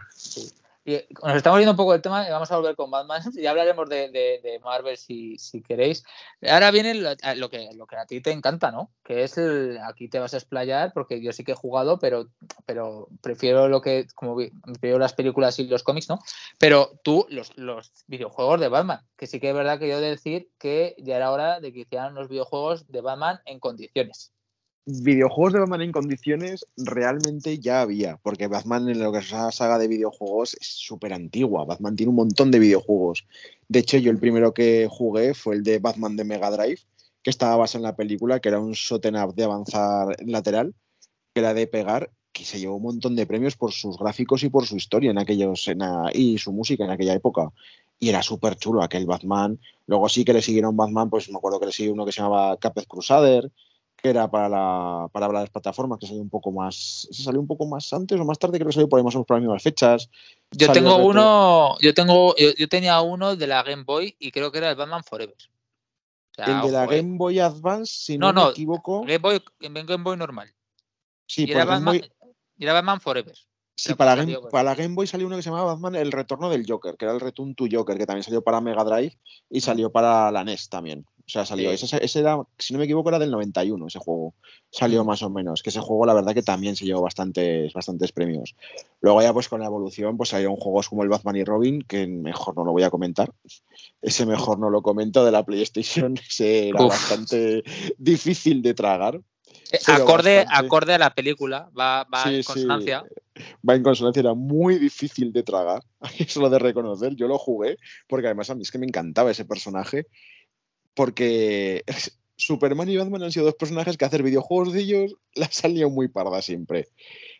Y nos estamos yendo un poco del tema y vamos a volver con Batman <laughs> y hablaremos de, de- de Marvel si, si queréis. Ahora viene lo, lo que, lo que a ti te encanta, ¿no? Que es el, aquí te vas a explayar porque yo sí que he jugado, pero, pero prefiero lo que, como prefiero las películas y los cómics, ¿no? Pero tú, los, los videojuegos de Batman, que sí que es verdad que yo he de decir que ya era hora de que hicieran los videojuegos de Batman en condiciones. Videojuegos de Batman en condiciones realmente ya había, porque Batman en lo que es la saga de videojuegos es súper antigua. Batman tiene un montón de videojuegos. De hecho, yo el primero que jugué fue el de Batman de Mega Drive, que estaba basado en la película, que era un shoten up de avanzar lateral, que era de pegar, que se llevó un montón de premios por sus gráficos y por su historia en aquellos y su música en aquella época. Y era súper chulo aquel Batman. Luego sí que le siguieron Batman, pues me acuerdo que le siguió uno que se llamaba Caped Crusader, que era para, la, para las plataformas, que salió un poco más. ¿Se salió un poco más antes o más tarde? Creo que salió por ahí más o menos por las mismas fechas. Yo Salió tengo uno, yo tengo, yo, yo tenía uno de la Game Boy y creo que era el Batman Forever. O sea, El de la. Game Boy Advance, si No, no, me equivoco. Game Boy, Game Boy normal. Sí, y, era Batman, Boy- y era Batman Forever. sí, para, Game, para la Game Boy salió uno que se llamaba Batman El Retorno del Joker, que era el Return to Joker, que también salió para Mega Drive y salió para la NES también. O sea, salió. Sí. Ese, ese era, si no me equivoco, era del 91 ese juego. Salió más o menos. Que ese juego, la verdad, que también se llevó bastantes, bastantes premios. Luego, ya pues con la evolución, pues salieron juegos como el Batman y Robin, que mejor no lo voy a comentar. Ese mejor no lo comento de la PlayStation. <laughs> Ese era Uf. bastante difícil de tragar. Eh, acorde, bastante. acorde a la película, va, va Sí, en sí. consonancia. va en consonancia, era muy difícil de tragar, <laughs> eso lo de reconocer, yo lo jugué, porque además a mí es que me encantaba ese personaje, porque <laughs> Superman y Batman han sido dos personajes que hacer videojuegos de ellos las salían muy pardas siempre.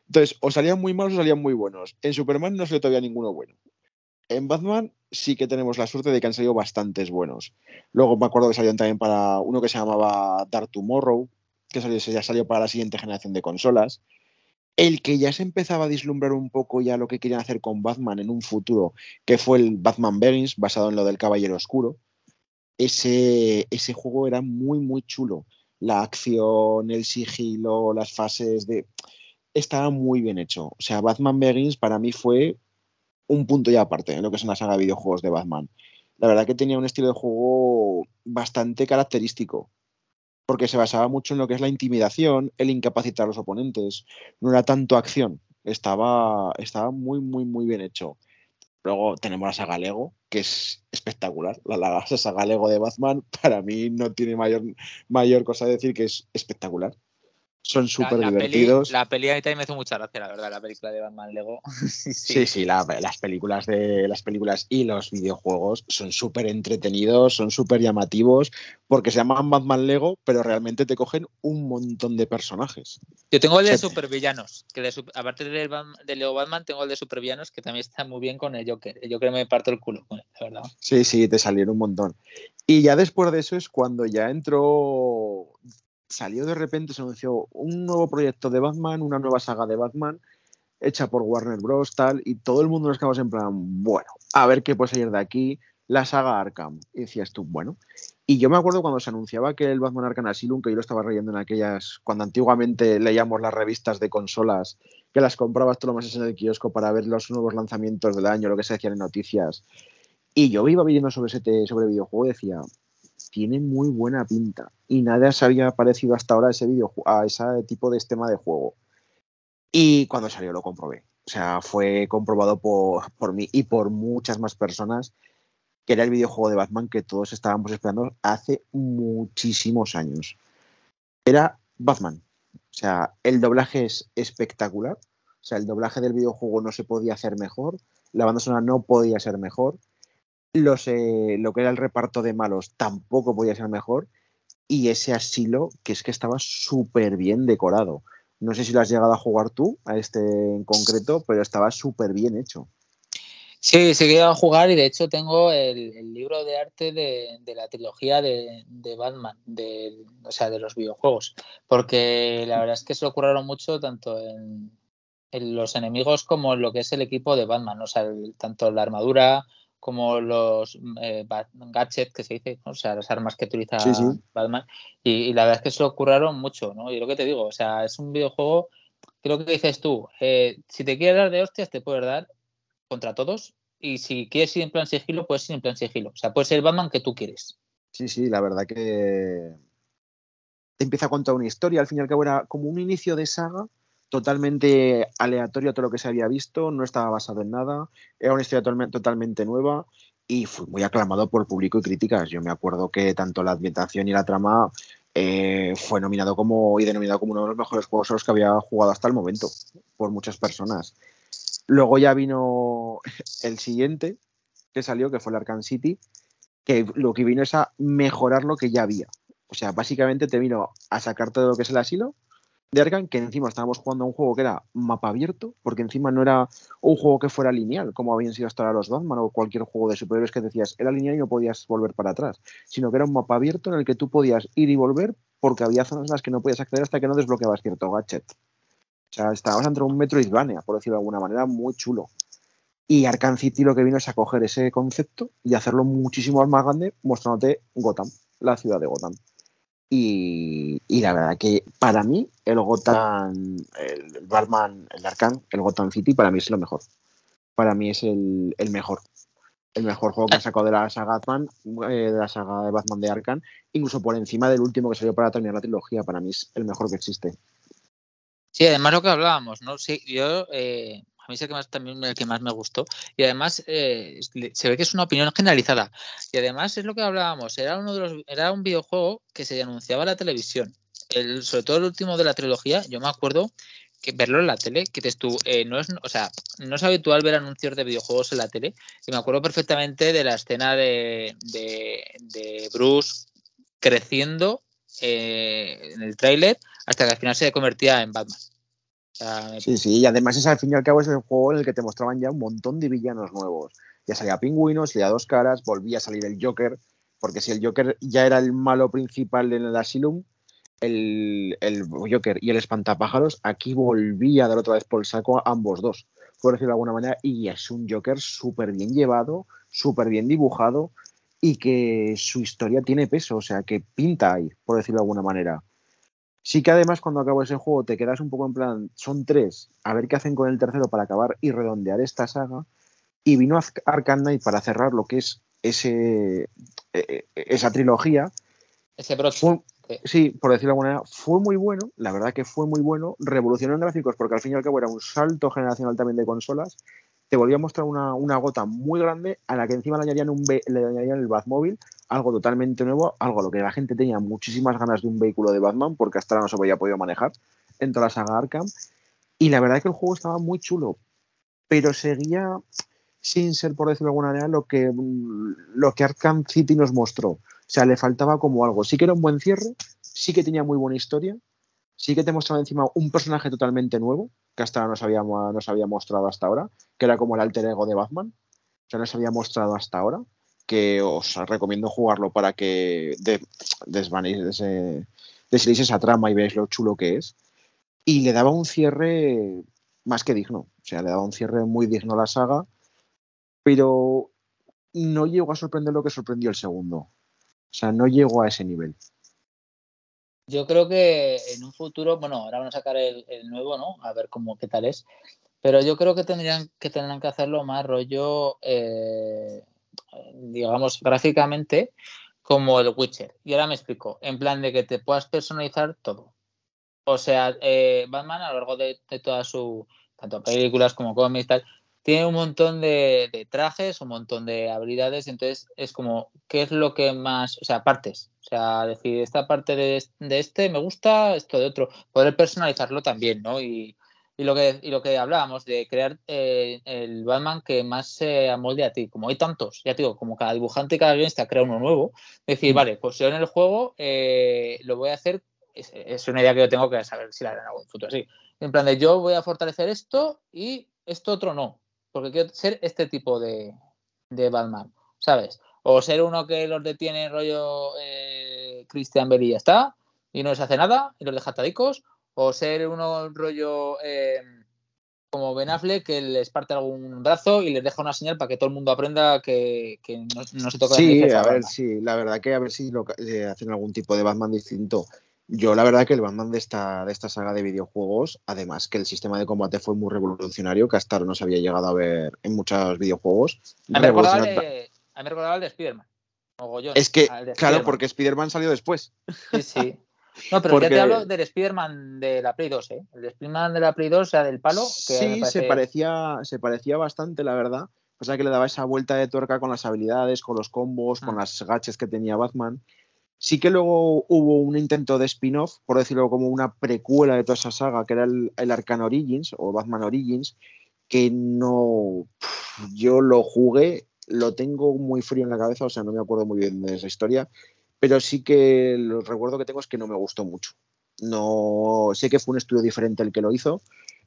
Entonces, o salían muy malos o salían muy buenos. En Superman no salió todavía ninguno bueno. En Batman sí que tenemos la suerte de que han salido bastantes buenos. Luego me acuerdo que salieron también para uno que se llamaba Dark Tomorrow, que salió, ya salió para la siguiente generación de consolas. el que ya se empezaba a vislumbrar un poco ya lo que querían hacer con Batman en un futuro, que fue el Batman Begins, basado en lo del Caballero Oscuro. Ese, ese juego era muy, muy chulo. La acción, el sigilo, las fases de... Estaba muy bien hecho. O sea, Batman Begins para mí fue un punto ya aparte en lo que es una saga de videojuegos de Batman. La verdad que tenía un estilo de juego bastante característico porque se basaba mucho en lo que es la intimidación, el incapacitar a los oponentes. No era tanto acción, estaba, estaba muy, muy, muy bien hecho. Luego tenemos la saga Lego, que es espectacular. La, la, saga Lego de Batman, <laughs> para mí no tiene mayor, mayor cosa de decir que es espectacular son súper divertidos. la peli a mí también me hizo mucha gracia, la verdad, la película de Batman Lego. <laughs> sí, sí, sí la, las películas de las películas y los videojuegos son súper entretenidos, son súper llamativos, porque se llaman Batman Lego, pero realmente te cogen un montón de personajes. Yo tengo el de supervillanos, que de, aparte del de Lego Batman, tengo el de supervillanos, que también está muy bien con el Joker. El Joker me parto el culo la verdad. Sí, sí, te salieron un montón. Y ya después de eso es cuando ya entró salió de repente, se anunció un nuevo proyecto de Batman, una nueva saga de Batman, hecha por Warner Bros. tal, y todo el mundo nos quedamos en plan, bueno, a ver qué puede salir de aquí, la saga Arkham. Y decías tú, bueno. Y yo me acuerdo cuando se anunciaba que el Batman Arkham Asylum, que yo lo estaba leyendo en aquellas, cuando antiguamente leíamos las revistas de consolas, que las comprabas tú lo más en el kiosco para ver los nuevos lanzamientos del año, lo que se decían en noticias. Y yo iba viendo sobre ese sobre videojuego y decía, tiene muy buena pinta y nada se había parecido hasta ahora a ese, video, a ese tipo de esquema de juego. Y cuando salió lo comprobé. O sea, fue comprobado por, por mí y por muchas más personas que era el videojuego de Batman que todos estábamos esperando hace muchísimos años. Era Batman. O sea, el doblaje es espectacular. O sea, el doblaje del videojuego no se podía hacer mejor. La banda sonora no podía ser mejor los, lo que era el reparto de malos tampoco podía ser mejor. Y ese asilo, que es que estaba súper bien decorado. No sé si lo has llegado a jugar tú, a este en concreto, pero estaba súper bien hecho. Sí, sí que a jugar y de hecho tengo el, libro de arte de, la trilogía de, Batman, de, o sea, de los videojuegos, porque la verdad es que se lo curraron mucho tanto en, los enemigos como en lo que es el equipo de Batman, o sea, tanto la armadura, como los eh, gadgets que se dice, o sea, las armas que utiliza Batman. Y, la verdad es que se lo curraron mucho, ¿no? Y lo que te digo, o sea, es un videojuego, creo que dices tú, eh, si te quieres dar de hostias, te puedes dar contra todos. Y si quieres ir en plan sigilo, puedes ir en plan sigilo. O sea, puede ser el Batman que tú quieres. Sí, sí, la verdad que empieza a contar una historia. Al fin y al cabo era como un inicio de saga totalmente aleatorio a todo lo que se había visto, no estaba basado en nada, era una historia totalmente nueva y fue muy aclamado por público y críticas. Yo me acuerdo que tanto la ambientación y la trama eh, fue nominado como y denominado como uno de los mejores juegos los que había jugado hasta el momento por muchas personas. Luego ya vino <laughs> el siguiente que salió, que fue el Arkham City, que lo que vino es a mejorar lo que ya había. O sea, básicamente te vino a sacar todo lo que es el asilo, de Arkham que encima estábamos jugando a un juego que era mapa abierto, porque encima no era un juego que fuera lineal, como habían sido hasta ahora los Batman o cualquier juego de superhéroes que decías, era lineal y no podías volver para atrás, sino que era un mapa abierto en el que tú podías ir y volver porque había zonas en las que no podías acceder hasta que no desbloqueabas cierto gadget. O sea, estábamos entre un Metroidvania, por decirlo de alguna manera, muy chulo. Y Arkham City lo que vino es a coger ese concepto y hacerlo muchísimo más grande, mostrándote Gotham, la ciudad de Gotham. Y, la verdad que para mí el Gotham, el Batman, el Arkham, el Gotham City, para mí es lo mejor. Para mí es el, mejor. El mejor juego que han sacado de la saga Batman, eh, de la saga de Batman de Arkham, incluso por encima del último que salió para terminar la trilogía. Para mí es el mejor que existe. Sí, además lo que hablábamos, ¿no? Sí, yo eh, mí es el que más, también el que más me gustó. Y además eh, se ve que es una opinión generalizada. Y además es lo que hablábamos, era uno de los, era un videojuego que se anunciaba en la televisión. El, sobre todo el último de la trilogía, yo me acuerdo que verlo en la tele, que te eh, no es, o sea, no es habitual ver anuncios de videojuegos en la tele. Y me acuerdo perfectamente de la escena de, de, Bruce creciendo eh, en el tráiler hasta que al final se convertía en Batman. Sí, sí, y además es al fin y al cabo es el juego en el que te mostraban ya un montón de villanos nuevos. Ya salía Pingüino, salía Dos Caras, volvía a salir el Joker, porque si el Joker ya era el malo principal en el Asylum, el, el Joker y el Espantapájaros, aquí volvía a dar otra vez por el saco a ambos dos, por decirlo de alguna manera, y es un Joker súper bien llevado, súper bien dibujado y que su historia tiene peso, o sea, que pinta ahí, por decirlo de alguna manera. Sí que además cuando acabo ese juego te quedas un poco en plan, son tres, a ver qué hacen con el tercero para acabar y redondear esta saga. Y vino Arkham Knight para cerrar lo que es ese, e, e, esa trilogía. Ese broche. Sí, por decirlo de alguna manera, fue muy bueno, la verdad que fue muy bueno, revolucionó en gráficos porque al fin y al cabo era un salto generacional también de consolas, te volvió a mostrar una, gota muy grande a la que encima le añadían, un, le añadían el Batmóvil, algo totalmente nuevo, algo a lo que la gente tenía muchísimas ganas de un vehículo de Batman porque hasta ahora no se había podido manejar en toda la saga Arkham, y la verdad es que el juego estaba muy chulo, pero seguía sin ser, por decirlo de alguna manera, lo que, lo que Arkham City nos mostró. O sea, le faltaba como algo. Sí que era un buen cierre, sí que tenía muy buena historia, sí que te mostraba encima un personaje totalmente nuevo, que hasta ahora no se había, no se había mostrado hasta ahora, que era como el alter ego de Batman. Sea, no se había mostrado hasta ahora, que os recomiendo jugarlo para que desvanéis, esa trama y veáis lo chulo que es. Y le daba un cierre más que digno. O sea, le daba un cierre muy digno a la saga pero no llegó a sorprender lo que sorprendió el segundo. O sea, no llegó a ese nivel. Yo creo que en un futuro, bueno, ahora van a sacar el, nuevo, ¿no? A ver cómo qué tal es. Pero yo creo que tendrían que tendrán que hacerlo más rollo, eh, digamos, gráficamente como el Witcher. Y ahora me explico, en plan de que te puedas personalizar todo. O sea, eh, Batman a lo largo de, de toda su, tanto películas como cómics tal, tiene un montón de, trajes, un montón de habilidades, entonces es como, ¿qué es lo que más, o sea, partes? O sea, decir, esta parte de, este me gusta, esto de otro, poder personalizarlo también, ¿no? Y, lo, que, y lo que hablábamos de crear eh, el Batman que más se amolde a ti, como hay tantos, ya te digo, como cada dibujante y cada guionista crea uno nuevo, decir, mm. vale, pues yo en el juego eh, lo voy a hacer, es, una idea que yo tengo que saber si la haré en algún futuro así. En plan de yo voy a fortalecer esto y esto otro no porque quiero ser este tipo de, de Batman, ¿sabes? O ser uno que los detiene rollo eh, Christian Bale y ya está, y no les hace nada, y los deja tadicos, o ser uno rollo eh, como Ben Affleck que les parte algún brazo y les deja una señal para que todo el mundo aprenda que, no, se toca Sí, a ver, sí, la verdad que a ver si lo, eh, hacen algún tipo de Batman distinto. Yo la verdad que el Batman de esta, de esta saga de videojuegos, además que el sistema de combate fue muy revolucionario, que hasta ahora no se había llegado a ver en muchos videojuegos. A mí me recordaba el de Spider-Man. Es que, claro, porque Spider-Man salió después. Sí, sí. <laughs> No, pero ya te hablo del Spider-Man de la Play 2, ¿eh? El Spider-Man de la Play 2, o sea, del palo. sí, se, parecía, se parecía bastante, la verdad. O sea, que le daba esa vuelta de tuerca con las habilidades, con los combos, con mm. las gaches que tenía Batman. Sí que luego hubo un intento de spin-off, por decirlo como una precuela de toda esa saga, que era el, el Arcane Origins o Batman Origins, que no. Yo lo jugué, lo tengo muy frío en la cabeza, o sea, no me acuerdo muy bien de esa historia, pero sí que el recuerdo que tengo es que no me gustó mucho. No sé que fue un estudio diferente el que lo hizo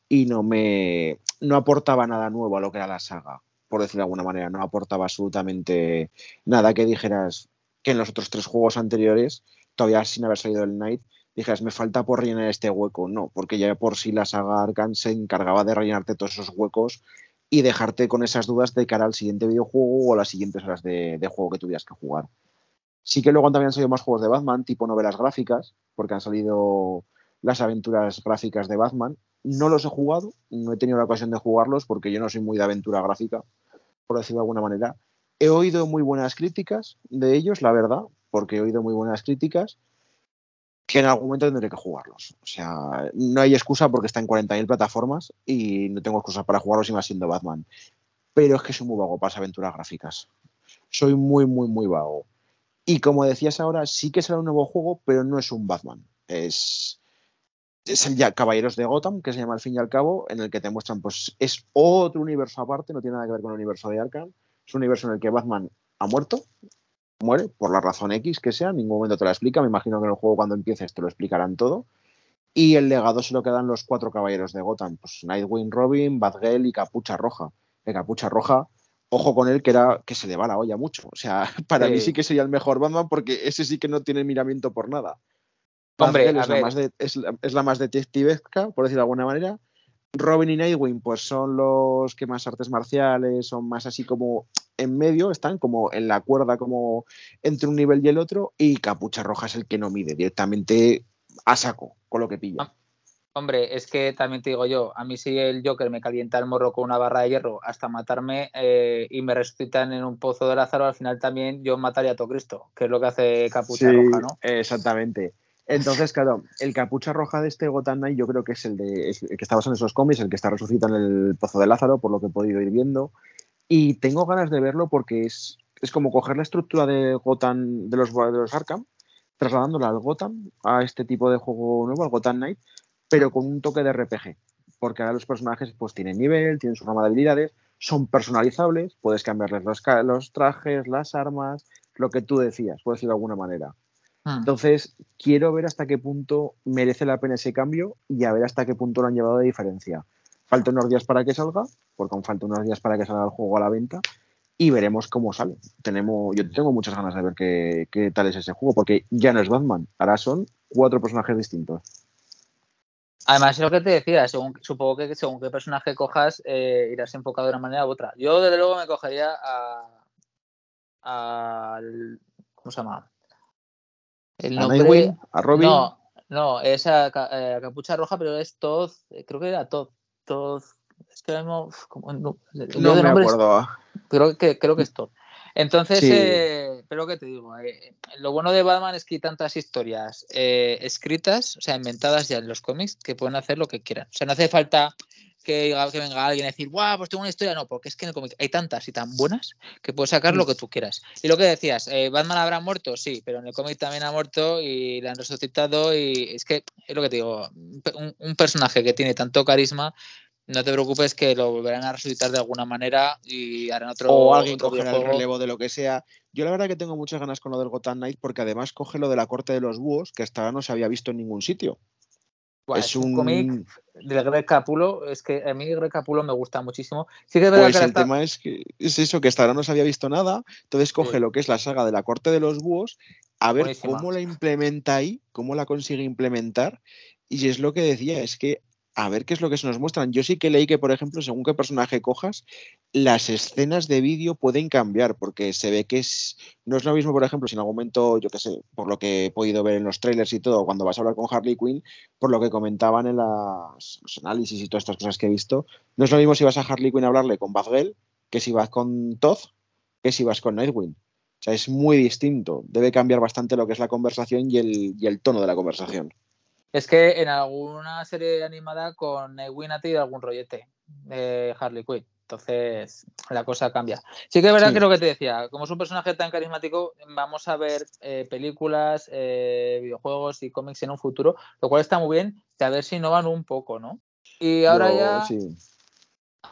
y no me no aportaba nada nuevo a lo que era la saga, por decirlo de alguna manera, no aportaba absolutamente nada que dijeras, que en los otros tres juegos anteriores, todavía sin haber salido el Night, dijeras, me falta por rellenar este hueco. No, porque ya por sí la saga Arcan se encargaba de rellenarte todos esos huecos y dejarte con esas dudas de cara al siguiente videojuego o a las siguientes horas de, juego que tuvieras que jugar. Sí que luego también han salido más juegos de Batman, tipo novelas gráficas, porque han salido las aventuras gráficas de Batman. No los he jugado, no he tenido la ocasión de jugarlos porque yo no soy muy de aventura gráfica, por decirlo de alguna manera. He oído muy buenas críticas de ellos, la verdad, porque he oído muy buenas críticas, que en algún momento tendré que jugarlos. O sea, no hay excusa porque está en 40.000 plataformas y no tengo excusa para jugarlos y más siendo Batman. Pero es que soy muy vago para las aventuras gráficas. Soy muy, muy, muy vago. Y como decías ahora, sí que será un nuevo juego, pero no es un Batman. Es, es el ya Caballeros de Gotham, que se llama al fin y al cabo, en el que te muestran, pues es otro universo aparte, no tiene nada que ver con el universo de Arkham es un universo en el que Batman ha muerto, muere por la razón X que sea, en ningún momento te la explica. Me imagino que en el juego cuando empieces te lo explicarán todo. Y el legado se lo quedan los cuatro caballeros de Gotham, pues Nightwing, Robin, Batgirl y Capucha Roja. De Capucha Roja, ojo con él que era que se le va la olla mucho. O sea, <laughs> para mí sí que sería el mejor Batman porque ese sí que no tiene miramiento por nada. Hombre, es, la más de- es, la, es la más detectivesca, por decirlo de alguna manera. Robin y Nightwing, pues son los que más artes marciales, son más así como en medio, están como en la cuerda, como entre un nivel y el otro. Y Capucha Roja es el que no mide, directamente a saco con lo que pilla. Ah, Hombre, es que también te digo yo, a mí si el Joker me calienta el morro con una barra de hierro hasta matarme eh, y me resucitan en un pozo de Lázaro, al final también yo mataría a todo Cristo, que es lo que hace Capucha Sí, Roja, ¿no? Exactamente. Entonces, claro, el capucha roja de este Gotham Knight yo creo que es el, de, es el que está basado en esos cómics, el que está resucitado en el Pozo de Lázaro, por lo que he podido ir viendo. Y tengo ganas de verlo porque es, es como coger la estructura de Gotham, de los, de los Arkham, trasladándola al Gotham, a este tipo de juego nuevo, al Gotham Knight, pero con un toque de RPG. Porque ahora los personajes pues tienen nivel, tienen su rama de habilidades, son personalizables, puedes cambiarles los, trajes, las armas, lo que tú decías, por decirlo de alguna manera. Hmm. Entonces, quiero ver hasta qué punto merece la pena ese cambio y a ver hasta qué punto lo han llevado de diferencia. Falta unos días para que salga, porque aún falta unos días para que salga el juego a la venta y veremos cómo sale. Tenemos, yo tengo muchas ganas de ver qué, qué tal es ese juego, porque ya no es Batman, ahora son cuatro personajes distintos. Además, es lo que te decía, según, supongo que según qué personaje cojas, eh, irás enfocado de una manera u otra. Yo, desde luego, me cogería a. al- ¿Cómo se llama? El A nombre. Nightwing, a Robin, No, no, es a, eh, a Capucha Roja, pero es Todd. eh, Creo que era Todd. Todd. Es que mismo. no, me acuerdo. Creo que, creo que es Todd. Entonces, Sí. eh, pero que te digo, eh, lo bueno de Batman es que hay tantas historias eh, escritas, o sea, inventadas ya en los cómics, que pueden hacer lo que quieran. O sea, no hace falta que, venga alguien a decir, guau, pues tengo una historia. No, porque es que en el cómic hay tantas y tan buenas que puedes sacar lo que tú quieras. Y lo que decías, eh, ¿Batman habrá muerto? Sí, pero en el cómic también ha muerto y le han resucitado. Y es que es lo que te digo, un, un personaje que tiene tanto carisma. No te preocupes que lo volverán a resucitar de alguna manera y harán otro. o alguien otro cogerá el relevo de lo que sea. Yo la verdad que tengo muchas ganas con lo del Gotham Knight porque además coge lo de la corte de los búhos que hasta ahora no se había visto en ningún sitio. Buah, es un cómic de Greg Capulo, es que a mí Greg Capulo me gusta muchísimo. Sí que es verdad Pues que el está- tema es que es eso, que hasta ahora no se había visto nada. Entonces coge Sí. lo que es la saga de la corte de los búhos, a ver Buenísima. cómo la implementa ahí, cómo la consigue implementar. Y es lo que decía, es que a ver qué es lo que se nos muestran. Yo sí que leí que, por ejemplo, según qué personaje cojas, las escenas de vídeo pueden cambiar, porque se ve que es, no es lo mismo, por ejemplo, si en algún momento, yo qué sé, por lo que he podido ver en los trailers y todo, cuando vas a hablar con Harley Quinn, por lo que comentaban en las- los análisis y todas estas cosas que he visto, no es lo mismo si vas a Harley Quinn a hablarle con Batgirl que si vas con Todd que si vas con Nightwing. O sea, es muy distinto. Debe cambiar bastante lo que es la conversación y el, y el tono de la conversación. Es que en alguna serie animada con Nightwing ha tenido algún rollete de Harley Quinn. Entonces la cosa cambia. Sí que es verdad Sí. que lo que te decía, como es un personaje tan carismático, vamos a ver eh, películas, eh, videojuegos y cómics en un futuro, lo cual está muy bien, y a ver si innovan un poco, ¿no? Y ahora Yo, ya, sí.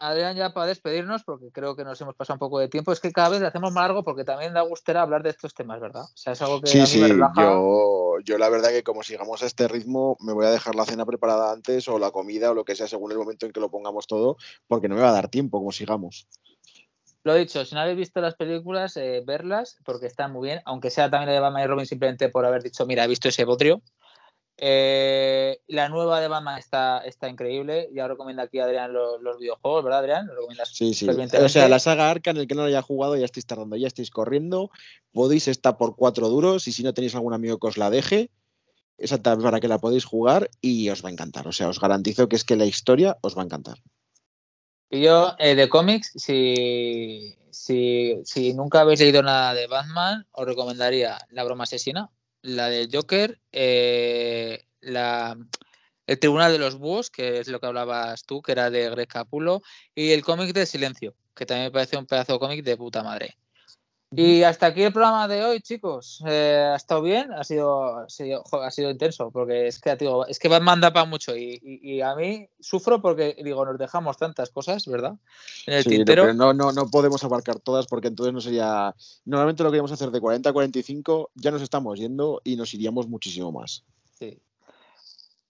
Adrián, ya para despedirnos, porque creo que nos hemos pasado un poco de tiempo, es que cada vez le hacemos más largo porque también da gustera hablar de estos temas, ¿verdad? O sea, es algo que a Sí, mí sí, me relaja. yo, yo la verdad que como sigamos a este ritmo, me voy a dejar la cena preparada antes o la comida o lo que sea según el momento en que lo pongamos todo, porque no me va a dar tiempo como sigamos. Lo dicho, si no habéis visto las películas, eh, verlas, porque están muy bien, aunque sea también la de Batman y Robin simplemente por haber dicho, mira, he visto ese bodrio. Eh, la nueva de Batman está, está increíble. Ya recomiendo aquí a Adrián los, los videojuegos, ¿verdad, Adrián? ¿Lo recomiendas Sí, sí. O sea, la saga Arkham, el que no lo haya jugado, ya estáis tardando, ya estáis corriendo. Podéis estar por cuatro duros y si no tenéis algún amigo que os la deje, exacta para que la podéis jugar y os va a encantar. O sea, os garantizo que es que la historia os va a encantar. Y yo, eh, de cómics, si, si, si nunca habéis leído nada de Batman, os recomendaría La broma asesina, la del Joker, eh, la, El Tribunal de los Búhos, que es lo que hablabas tú, que era de Greg Capulo, y el cómic de Silencio, que también me parece un pedazo de cómic de puta madre. Y hasta aquí el programa de hoy, chicos. Eh, ha estado bien, ha sido, ha sido, jo, ha sido intenso, porque es que, digo, es que Batman da para mucho y, y, y, a mí sufro porque, digo, nos dejamos tantas cosas, ¿verdad? En el sí, tintero. No, pero no, no, no podemos abarcar todas porque entonces no sería... Normalmente lo que íbamos a hacer de 40 a 45 ya nos estamos yendo y nos iríamos muchísimo más. Sí.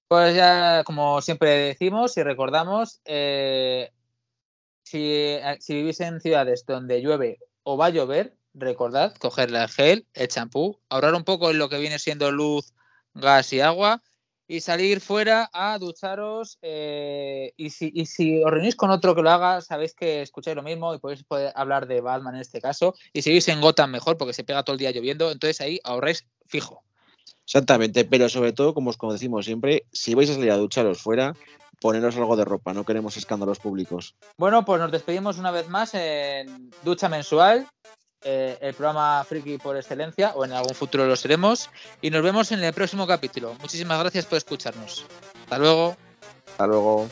Pues ya, como siempre decimos y recordamos, eh, si, si vivís en ciudades donde llueve o va a llover, recordad cogerle el gel, el champú, ahorrar un poco en lo que viene siendo luz gas y agua y salir fuera a ducharos. eh, y, si, y si os reunís con otro que lo haga, sabéis que escucháis lo mismo y podéis poder hablar de Batman en este caso. Y si vivís en Gotham, mejor porque se pega todo el día lloviendo. Entonces ahí ahorráis fijo. Exactamente, pero sobre todo, como os como decimos siempre, si vais a salir a ducharos fuera, poneros algo de ropa, no queremos escándalos públicos. Bueno, pues nos despedimos una vez más en Ducha Mensual, eh, el programa Friki por excelencia, o en algún futuro lo seremos. Y nos vemos en el próximo capítulo. Muchísimas gracias por escucharnos. Hasta luego. Hasta luego.